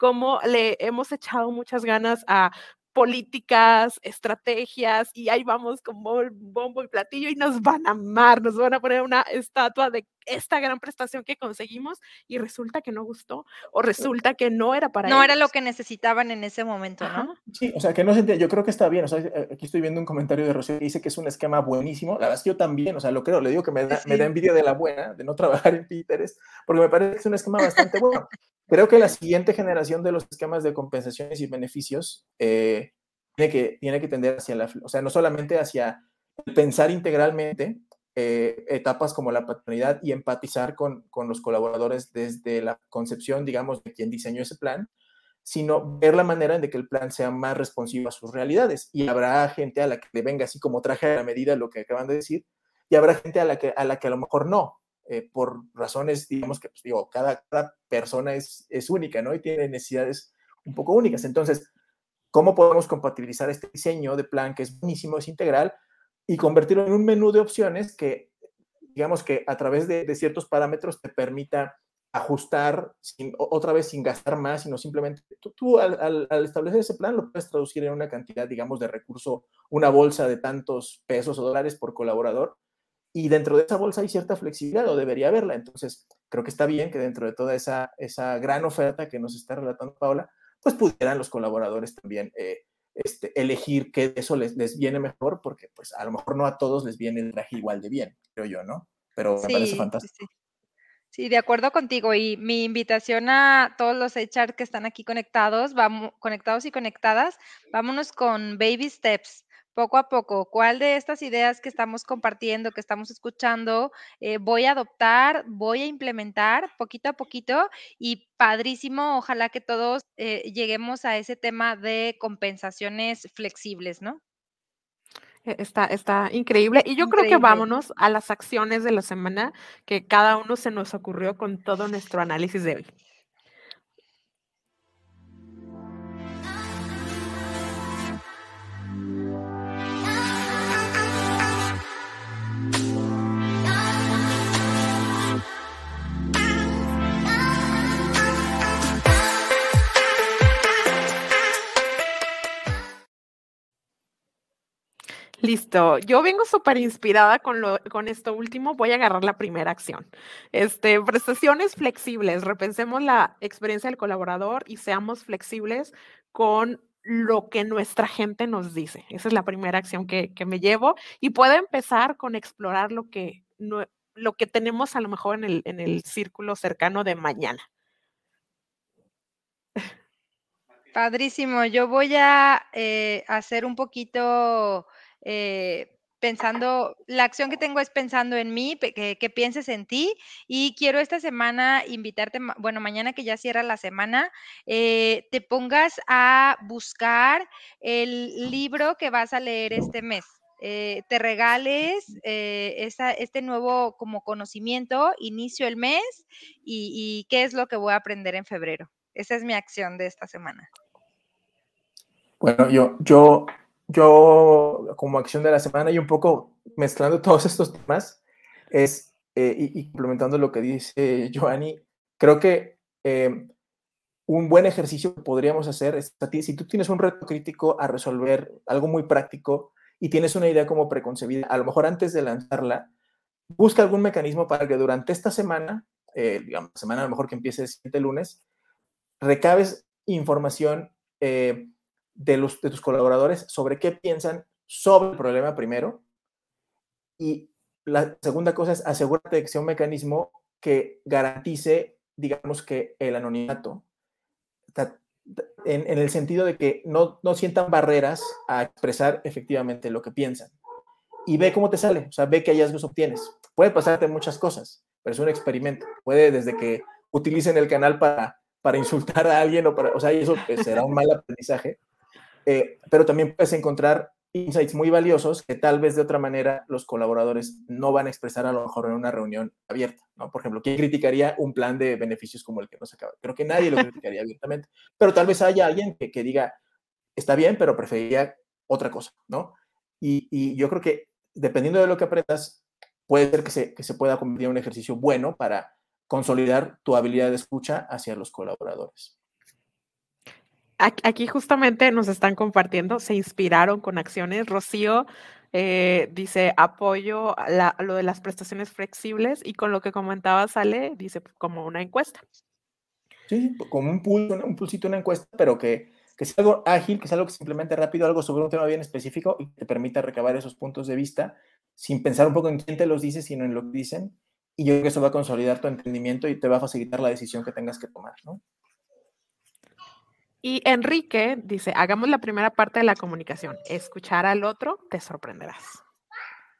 cómo le hemos echado muchas ganas a políticas, estrategias, y ahí vamos con bombo y platillo y nos van a amar, nos van a poner una estatua de esta gran prestación que conseguimos y resulta que no gustó o resulta que no era para No era lo que necesitaban en ese momento, ¿no? Sí, o sea, que no se yo creo que está bien, o sea, eh, aquí estoy viendo un comentario de Rocío que dice que es un esquema buenísimo, la verdad es que yo también, o sea, lo creo, le digo que me da, me da envidia de la buena, de no [LAUGHS] trabajar en Pinterest, porque me parece que es un esquema bastante bueno. Creo que la siguiente generación de los esquemas de compensaciones y beneficios eh, tiene, que, tiene que tender hacia la, o sea, no solamente hacia pensar integralmente eh, etapas como la paternidad y empatizar con, con, los colaboradores desde la concepción, digamos, de quien diseñó ese plan, sino ver la manera en de que el plan sea más responsivo a sus realidades. Y habrá gente a la que le venga así como traje a la medida lo que acaban de decir, y habrá gente a la que a, la que a lo mejor no. Eh, por razones, digamos que, pues, digo, cada, persona es, es única, ¿no? Y tiene necesidades un poco únicas. Entonces, ¿cómo podemos compatibilizar este diseño de plan que es buenísimo, es integral, y convertirlo en un menú de opciones que, digamos que a través de, ciertos parámetros te permita ajustar sin, otra vez sin gastar más, sino simplemente tú, tú al, establecer ese plan lo puedes traducir en una cantidad, digamos, de recurso, una bolsa de tantos pesos o dólares por colaborador y dentro de esa bolsa hay cierta flexibilidad o debería haberla. Entonces, creo que está bien que dentro de toda esa, esa gran oferta que nos está relatando Paula, pues pudieran los colaboradores también eh, este, elegir qué de eso les, les, viene mejor, porque pues a lo mejor no a todos les viene el traje igual de bien, creo yo, ¿no? Pero me sí, parece fantástico. Sí, sí. de acuerdo contigo. Y mi invitación a todos los HR que están aquí conectados, vamos, conectados y conectadas, vámonos con baby steps poco a poco, cuál de estas ideas que estamos compartiendo, que estamos escuchando, eh, voy a adoptar, voy a implementar poquito a poquito y padrísimo, ojalá que todos eh, lleguemos a ese tema de compensaciones flexibles, ¿no? E, está, está increíble. Y yo increíble. creo que vámonos a las acciones de la semana que cada uno se nos ocurrió con todo nuestro análisis de hoy. Listo. Yo vengo súper inspirada con, con esto último. Voy a agarrar la primera acción. Este, prestaciones flexibles. Repensemos la experiencia del colaborador y seamos flexibles con lo que nuestra gente nos dice. Esa es la primera acción que, que me llevo y puedo empezar con explorar lo que, no, lo que tenemos a lo mejor en el, en el círculo cercano de mañana. Padrísimo. Yo voy a eh, hacer un poquito eh, pensando, la acción que tengo es pensando en mí, que, que, pienses en ti y quiero esta semana invitarte, bueno, mañana que ya cierra la semana, eh, te pongas a buscar el libro que vas a leer este mes. Eh, te regales eh, este nuevo como conocimiento, inicio el mes y, y qué es lo que voy a aprender en febrero. Esa es mi acción de esta semana. Bueno, yo, yo, yo como acción de la semana y un poco mezclando [LAUGHS] todos estos temas, es, eh, y, complementando lo que dice Joanny, creo que eh, un buen ejercicio que podríamos hacer es, si tú tienes un reto crítico a resolver, algo muy práctico, y tienes una idea como preconcebida, a lo mejor antes de lanzarla, busca algún mecanismo para que durante esta semana, eh, digamos, semana a lo mejor que empiece el siguiente lunes, recabes información eh, de, los, de tus colaboradores sobre qué piensan sobre el problema primero. Y la segunda cosa es asegúrate de que sea un mecanismo que garantice, digamos que el anonimato en, en, el sentido de que no, no sientan barreras a expresar efectivamente lo que piensan. Y ve cómo te sale, o sea, ve qué hallazgos obtienes. Puede pasarte muchas cosas, pero es un experimento. Puede desde que utilicen el canal para, para insultar a alguien, o, para, o sea, eso pues, será un mal aprendizaje, eh, pero también puedes encontrar insights muy valiosos que tal vez de otra manera los colaboradores no van a expresar a lo mejor en una reunión abierta, ¿no? Por ejemplo, ¿quién criticaría un plan de beneficios como el que nos acaba? Creo que nadie lo criticaría [LAUGHS] abiertamente, pero tal vez haya alguien que, diga, está bien, pero preferiría otra cosa, ¿no? Y, y, yo creo que dependiendo de lo que aprendas, puede ser que se, que se pueda convertir en un ejercicio bueno para consolidar tu habilidad de escucha hacia los colaboradores. Aquí justamente nos están compartiendo, se inspiraron con acciones. Rocío eh, dice apoyo la, lo de las prestaciones flexibles y con lo que comentaba sale, dice como una encuesta. Sí, como un pulso, un pulsito, una encuesta, pero que, que sea algo ágil, que sea algo que simplemente rápido, algo sobre un tema bien específico y te permita recabar esos puntos de vista sin pensar un poco en quién te los dice, sino en lo que dicen. Y yo creo que eso va a consolidar tu entendimiento y te va a facilitar la decisión que tengas que tomar, ¿no? Y Enrique dice, hagamos la primera parte de la comunicación, escuchar al otro, te sorprenderás.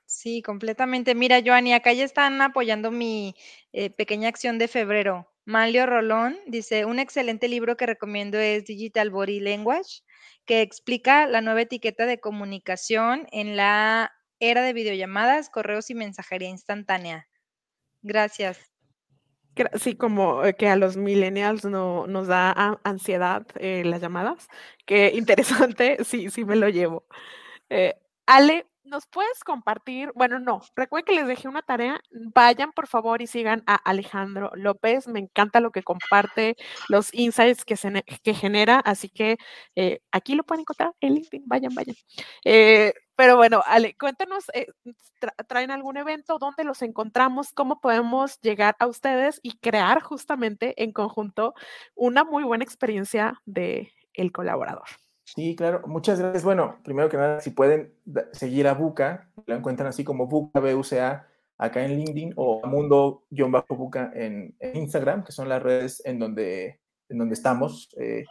Sí, completamente. Mira, Joanny, acá ya están apoyando mi eh, pequeña acción de febrero. Malio Rolón dice, un excelente libro que recomiendo es Digital Body Language, que explica la nueva etiqueta de comunicación en la era de videollamadas, correos y mensajería instantánea. Gracias. Sí, como eh, que a los millennials no, nos da ansiedad eh, las llamadas. Qué [LAUGHS] interesante, sí, sí me lo llevo. Eh, Ale, ¿nos puedes compartir? Bueno, no, recuerden que les dejé una tarea. Vayan por favor y sigan a Alejandro López. Me encanta lo que comparte, los insights que, se, genera. Así que eh, aquí lo pueden encontrar en LinkedIn. Vayan, vayan. Eh, pero bueno, Ale, cuéntanos, eh, tra ¿traen algún evento? ¿Dónde los encontramos? ¿Cómo podemos llegar a ustedes y crear justamente en conjunto una muy buena experiencia de el colaborador? Sí, claro, muchas gracias. Bueno, primero que nada, si pueden seguir a Buca, lo encuentran así como Buca, BUCA, acá en LinkedIn o Mundo-Buca en, Instagram, que son las redes en donde, en donde estamos. Eh,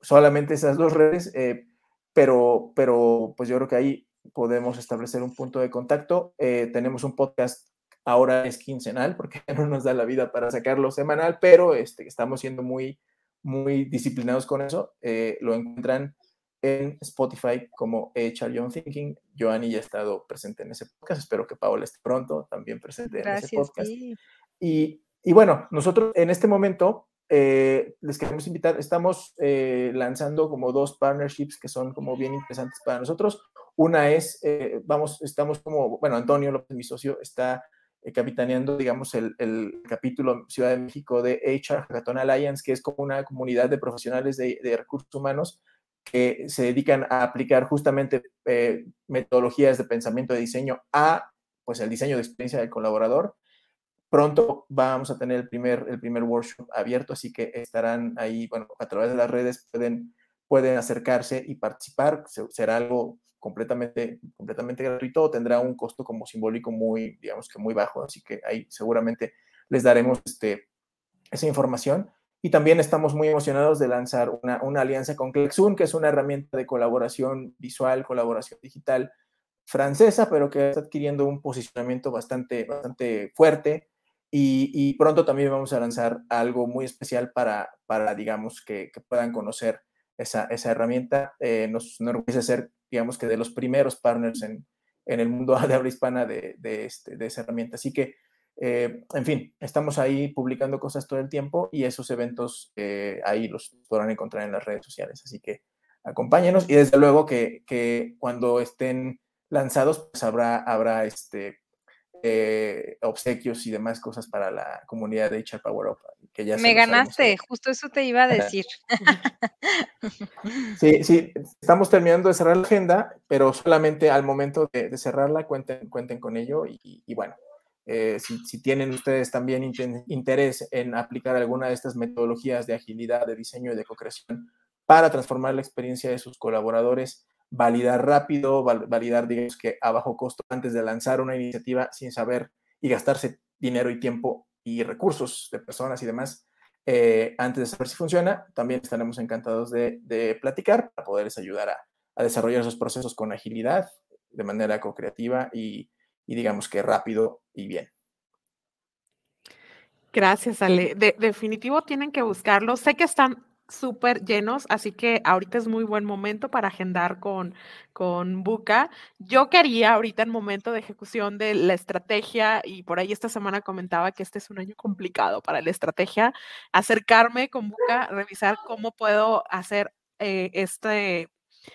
solamente esas dos redes, eh, pero, pero pues yo creo que ahí podemos establecer un punto de contacto. Eh, tenemos un podcast, ahora es quincenal, porque [LAUGHS] no nos da la vida para sacarlo semanal, pero este, estamos siendo muy, muy disciplinados con eso. Lo encuentran en Spotify como HR Young Thinking. Joanny ya ha estado presente en ese podcast. Espero que Paola esté pronto también presente Gracias, en ese podcast. Sí. Y, y, bueno, nosotros en este momento eh, les queremos invitar, estamos eh, lanzando como dos partnerships que son como bien interesantes para nosotros. Una es, eh, vamos, estamos como, bueno, Antonio López, mi socio, está eh, capitaneando, digamos, el, el, capítulo Ciudad de México de HR Hackathon Alliance, que es como una comunidad de profesionales de, de recursos humanos que se dedican a aplicar justamente eh, metodologías de pensamiento de diseño a, pues, el diseño de experiencia del colaborador. Pronto vamos a tener el primer, el primer workshop abierto, así que estarán ahí, bueno, a través de las redes pueden pueden acercarse y participar. Se- Será algo completamente, completamente gratuito o tendrá un costo como simbólico muy, digamos que muy bajo. Así que ahí seguramente les daremos este, esa información. Y también estamos muy emocionados de lanzar una, una alianza con Klexun, que es una herramienta de colaboración visual, colaboración digital francesa, pero que está adquiriendo un posicionamiento bastante, bastante fuerte. Y, pronto también vamos a lanzar algo muy especial para, para digamos, que, que puedan conocer esa, esa herramienta. Eh, nos enorgullece ser, digamos, que de los primeros partners en, en el mundo [LAUGHS] de habla hispana de, de, este, de esa herramienta. Así que, eh, en fin, estamos ahí publicando cosas todo el tiempo y esos eventos eh, ahí los podrán encontrar en las redes sociales. Así que acompáñenos y desde luego que, que cuando estén lanzados, pues habrá, habrá este, eh, obsequios y demás cosas para la comunidad de HR Power Up. Que ya Me ganaste, justo eso te iba a decir. Sí, sí, estamos terminando de cerrar la agenda, pero solamente al momento de, de cerrarla cuenten, cuenten con ello y bueno, eh, si, si tienen ustedes también interés en aplicar alguna de estas metodologías de agilidad, de diseño y de co-creación para transformar la experiencia de sus colaboradores, validar rápido, val- validar, digamos que a bajo costo antes de lanzar una iniciativa sin saber y gastarse dinero y tiempo y recursos de personas y demás, eh, antes de saber si funciona, también estaremos encantados de, de platicar para poderles ayudar a, a desarrollar esos procesos con agilidad, de manera co-creativa y, y digamos que rápido y bien. Gracias, Ale. De- definitivo tienen que buscarlo. Sé que están súper llenos, así que ahorita es muy buen momento para agendar con, con Buca. Yo quería ahorita en momento de ejecución de la estrategia, y por ahí esta semana comentaba que este es un año complicado para la estrategia, acercarme con Buca, revisar cómo puedo hacer eh, este,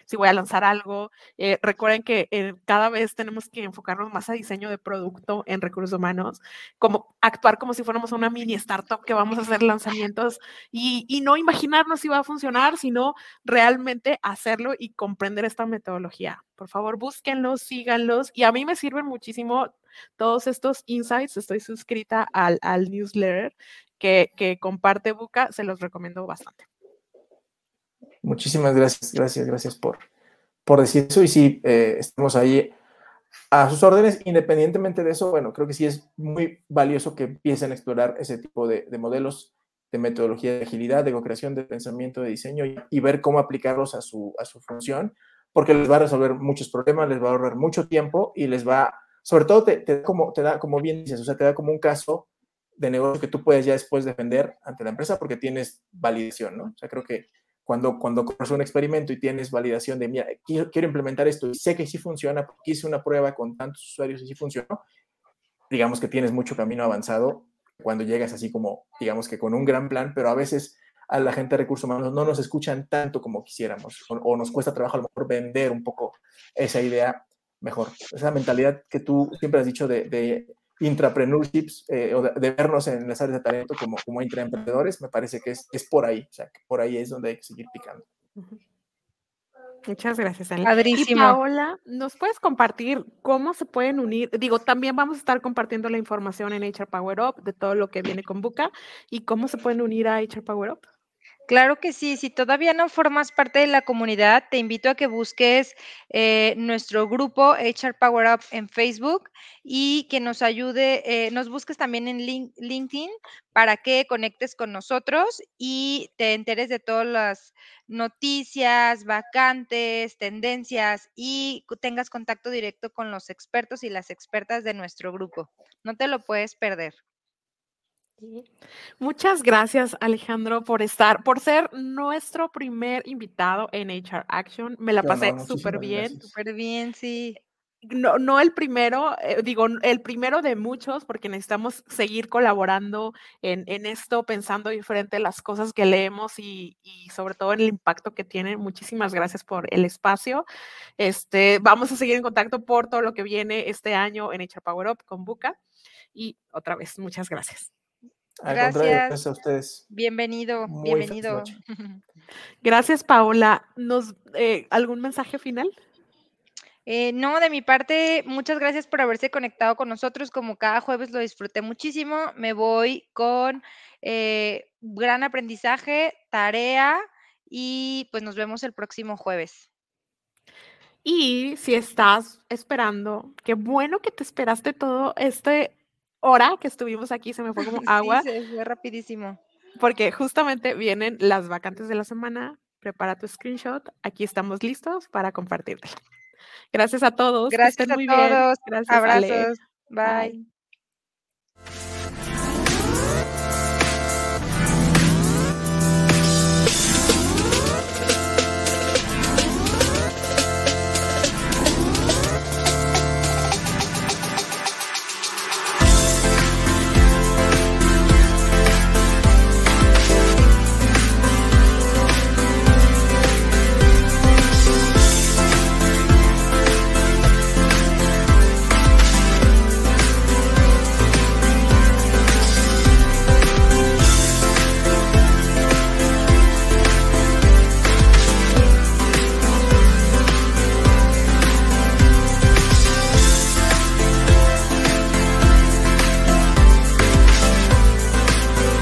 si voy a lanzar algo. Eh, recuerden que eh, cada vez tenemos que enfocarnos más a diseño de producto en recursos humanos como actuar como si fuéramos una mini startup que vamos a hacer lanzamientos y, no imaginarnos si va a funcionar, sino realmente hacerlo y comprender esta metodología. Por favor, búsquenlos, síganlos y a mí me sirven muchísimo todos estos insights. Estoy suscrita al, al newsletter que, que comparte Buca, se los recomiendo bastante. Muchísimas gracias, gracias, gracias por, por decir eso. Y sí, eh, estamos ahí a sus órdenes. Independientemente de eso, bueno, creo que sí es muy valioso que empiecen a explorar ese tipo de, de modelos de metodología de agilidad, de co-creación, de pensamiento, de diseño y, ver cómo aplicarlos a su, a su función, porque les va a resolver muchos problemas, les va a ahorrar mucho tiempo y les va, sobre todo te, como, te da como bien dices, o sea, te da como un caso de negocio que tú puedes ya después defender ante la empresa porque tienes validación, ¿no? O sea, creo que cuando, cuando corres un experimento y tienes validación de, mira, quiero, quiero implementar esto y sé que sí funciona, porque hice una prueba con tantos usuarios y sí funcionó, digamos que tienes mucho camino avanzado cuando llegas así como, digamos que con un gran plan, pero a veces a la gente de recursos humanos no nos escuchan tanto como quisiéramos o, o nos cuesta trabajo a lo mejor vender un poco esa idea mejor. Esa mentalidad que tú siempre has dicho de, de intrapreneurships eh, o de, de, vernos en las áreas de talento como, como intraemprendedores, me parece que es, es por ahí, o sea, que por ahí es donde hay que seguir picando. Muchas gracias, Ale. Padrísimo. Y Paola, ¿nos puedes compartir cómo se pueden unir? Digo, también vamos a estar compartiendo la información en HR Power Up de todo lo que viene con Buca y cómo se pueden unir a HR Power Up. Claro que sí, si todavía no formas parte de la comunidad, te invito a que busques eh, nuestro grupo HR Power Up en Facebook y que nos ayude, eh, nos busques también en link, LinkedIn para que conectes con nosotros y te enteres de todas las noticias, vacantes, tendencias y tengas contacto directo con los expertos y las expertas de nuestro grupo. No te lo puedes perder. Muchas gracias, Alejandro, por estar, por ser nuestro primer invitado en HR Action. Me la pasé súper bien. Súper bien, sí. No, no el primero, eh, digo, el primero de muchos, porque necesitamos seguir colaborando en, en esto, pensando diferente las cosas que leemos y, y, sobre todo en el impacto que tiene. Muchísimas gracias por el espacio. Este, vamos a seguir en contacto por todo lo que viene este año en HR Power Up con Buca. Y otra vez, muchas gracias. Al gracias. gracias a ustedes. Bienvenido, Muy bienvenido. [LAUGHS] Gracias, Paola. ¿Nos, eh, ¿Algún mensaje final? Eh, no, de mi parte, muchas gracias por haberse conectado con nosotros. Como cada jueves lo disfruté muchísimo. Me voy con eh, gran aprendizaje, tarea y pues nos vemos el próximo jueves. Y si estás esperando, qué bueno que te esperaste todo este hora que estuvimos aquí, se me fue como [LAUGHS] agua, Sí, se fue rapidísimo. porque justamente vienen las vacantes de la semana. Prepara tu screenshot, aquí estamos listos para compartirte. Gracias a todos. que Gracias estén a muy bien. todos. Gracias, Ale. Abrazos. Bye. Bye.